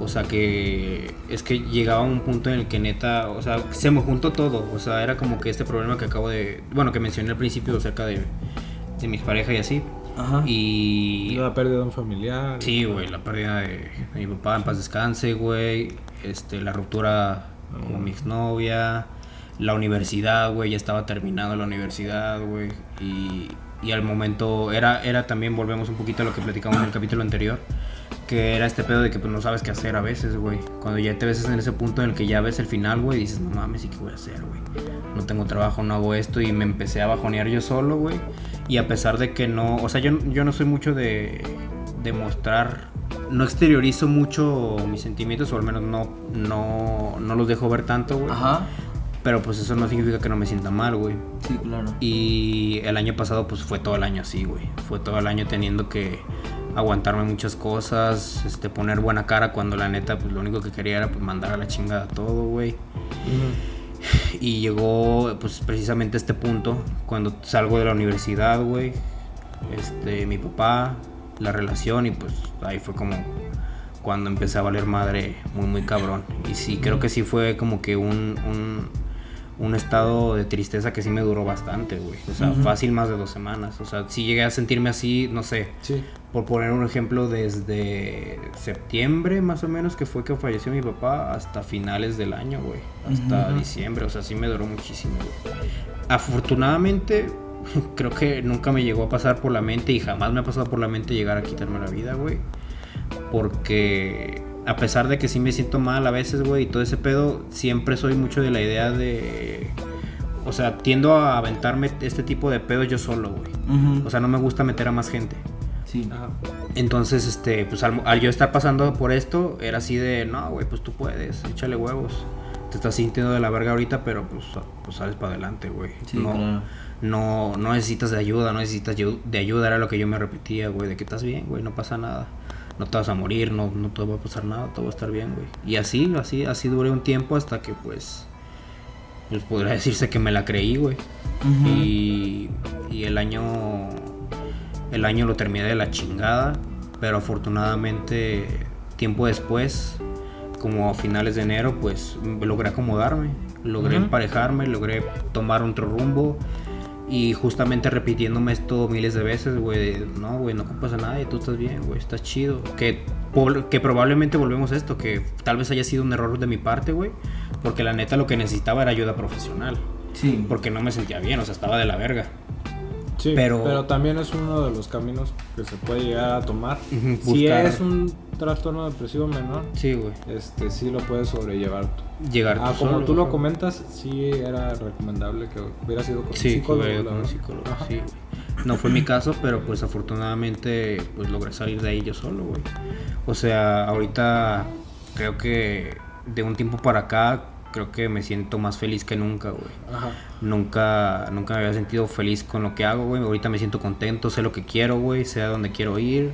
O sea que es que llegaba un punto en el que neta, o sea, se me juntó todo. O sea, era como que este problema que acabo de, bueno, que mencioné al principio acerca de, de mis parejas y así. Ajá. Y La pérdida de un familiar. sí, güey, la pérdida de, de mi papá en paz descanse, güey. Este, la ruptura con mi exnovia. La universidad, güey, ya estaba terminando la universidad, güey. Y, y al momento era, era también, volvemos un poquito a lo que platicamos en el capítulo anterior, que era este pedo de que pues no sabes qué hacer a veces, güey. Cuando ya te ves en ese punto en el que ya ves el final, güey, dices, no mames, ¿y qué voy a hacer, güey? No tengo trabajo, no hago esto y me empecé a bajonear yo solo, güey. Y a pesar de que no, o sea, yo, yo no soy mucho de, de mostrar, no exteriorizo mucho mis sentimientos o al menos no, no, no los dejo ver tanto, güey. Ajá. Pero pues eso no significa que no me sienta mal, güey. Sí, claro. Y el año pasado pues fue todo el año así, güey. Fue todo el año teniendo que aguantarme muchas cosas, este poner buena cara cuando la neta pues lo único que quería era pues mandar a la chingada todo, güey. Ujú. Y llegó pues precisamente este punto cuando salgo de la universidad, güey. Este, mi papá, la relación y pues ahí fue como cuando empecé a valer madre muy muy cabrón. Y sí, creo que sí fue como que un, un, un estado de tristeza que sí me duró bastante, güey. O sea, fácil más de dos semanas. O sea, sí llegué a sentirme así, no sé, Sí. por poner un ejemplo, desde septiembre más o menos que fue que falleció mi papá hasta finales del año, güey. Hasta diciembre, o sea, sí me duró muchísimo, güey. Afortunadamente, <laughs> creo que nunca me llegó a pasar por la mente y jamás me ha pasado por la mente llegar a quitarme la vida, güey. Porque a pesar de que sí me siento mal a veces, güey, y todo ese pedo, siempre soy mucho de la idea de... O sea, tiendo a aventarme este tipo de pedos yo solo, güey. O sea, no me gusta meter a más gente. sí. Ajá. Entonces, este, pues al, al yo estar pasando por esto, era así de, no, güey, pues tú puedes, échale huevos. Te estás sintiendo de la verga ahorita, pero pues, pues sales para adelante, güey. Sí, no, claro. no, no necesitas de ayuda, no necesitas de ayuda, era lo que yo me repetía, güey, de que estás bien, güey, no pasa nada. No te vas a morir, no, no te va a pasar nada, todo va a estar bien, güey. Y así, así, así duré un tiempo hasta que, pues, pues podría decirse que me la creí, güey. Y, y el año el año lo terminé de la chingada, pero afortunadamente tiempo después, como a finales de enero, pues logré acomodarme, logré Ujú. emparejarme, logré tomar otro rumbo y justamente repitiéndome esto miles de veces, güey, no, güey, no ocupas a nadie, tú estás bien, güey, estás chido. Que, que probablemente volvemos a esto, que tal vez haya sido un error de mi parte, güey, porque la neta lo que necesitaba era ayuda profesional Sí. porque no me sentía bien, o sea, estaba de la verga. Sí, Pero- pero, también es uno de los caminos que se puede llegar a tomar. Si es un trastorno depresivo menor, Sí, güey. este sí lo puedes sobrellevar. tú. Llegar Ah, tú como solo, tú lo comentas, sí era recomendable que hubiera sido con un Sí, psicólogo. con un psicólogo, sí, güey. No fue mi caso, pero pues afortunadamente pues logré salir de ahí yo solo, güey. O sea, ahorita creo que de un tiempo para acá creo que me siento más feliz que nunca, güey. Ajá. Nunca, nunca me había sentido feliz con lo que hago, güey. Ahorita me siento contento, sé lo que quiero, güey. Sé a dónde quiero ir.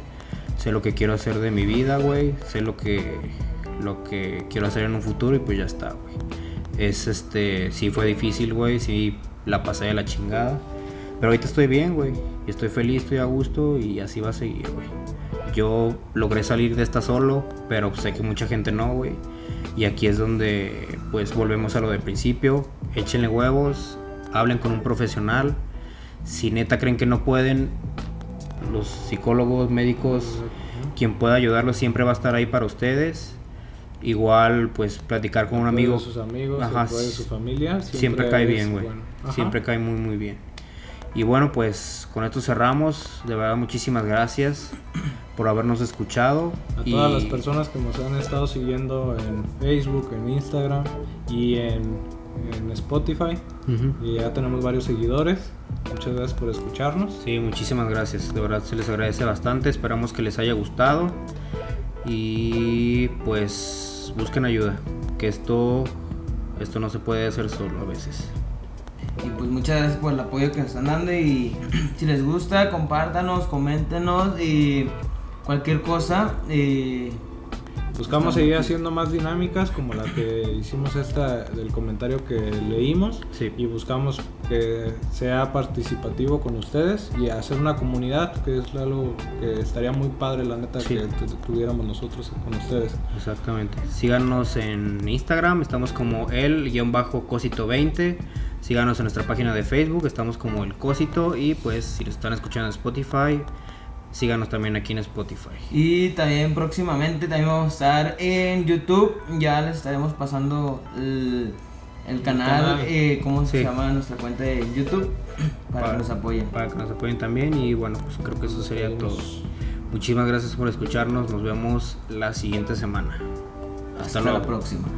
Sé lo que quiero hacer de mi vida, güey. Sé lo que, lo que quiero hacer en un futuro y pues ya está, güey. Es este, sí fue difícil, güey. Sí la pasé de la chingada. Pero ahorita estoy bien, güey. Estoy feliz, estoy a gusto y así va a seguir, güey. Yo logré salir de esta solo, pero sé que mucha gente no, güey. Y aquí es donde pues volvemos a lo del principio. Échenle huevos, hablen con un profesional. Si neta creen que no pueden, los psicólogos, médicos, quien pueda ayudarlos siempre va a estar ahí para ustedes. Igual pues platicar con un amigo sus amigos, Ajá, apoyo de su familia. siempre, cae es bien, güey. bueno. Siempre cae muy, muy bien. Y bueno, pues con esto cerramos. De verdad, muchísimas gracias por habernos escuchado. A y todas las personas que nos han estado siguiendo en Facebook, en Instagram y en en Spotify y ya tenemos varios seguidores. Muchas gracias por escucharnos. Sí, muchísimas gracias. De verdad se les agradece bastante. Esperamos que les haya gustado. Y pues busquen ayuda. Que esto, esto no se puede hacer solo a veces. Y pues muchas gracias por el apoyo que nos están dando y <clears throat> si les gusta, compártanos, coméntenos y cualquier cosa. eh, Buscamos seguir haciendo más dinámicas como la que <coughs> hicimos esta del comentario que leímos Sí. y buscamos que sea participativo con ustedes y hacer una comunidad que es algo que estaría muy padre la neta Sí. que tu- tuviéramos nosotros con ustedes. Exactamente. Síganos en Instagram, estamos como el-cosito20. Síganos en nuestra página de Facebook, estamos como el Cosito. Y pues si lo están escuchando en Spotify, síganos también aquí en Spotify. y también próximamente también vamos a estar en YouTube. Ya les estaremos pasando el, el canal, canal. eh, ¿cómo se Sí. llama nuestra cuenta de YouTube? Para, que nos apoyen. Para que nos apoyen también. Y bueno, pues creo que eso sería todo. Muchísimas gracias por escucharnos. Nos vemos la siguiente semana. Hasta, Hasta luego. la próxima.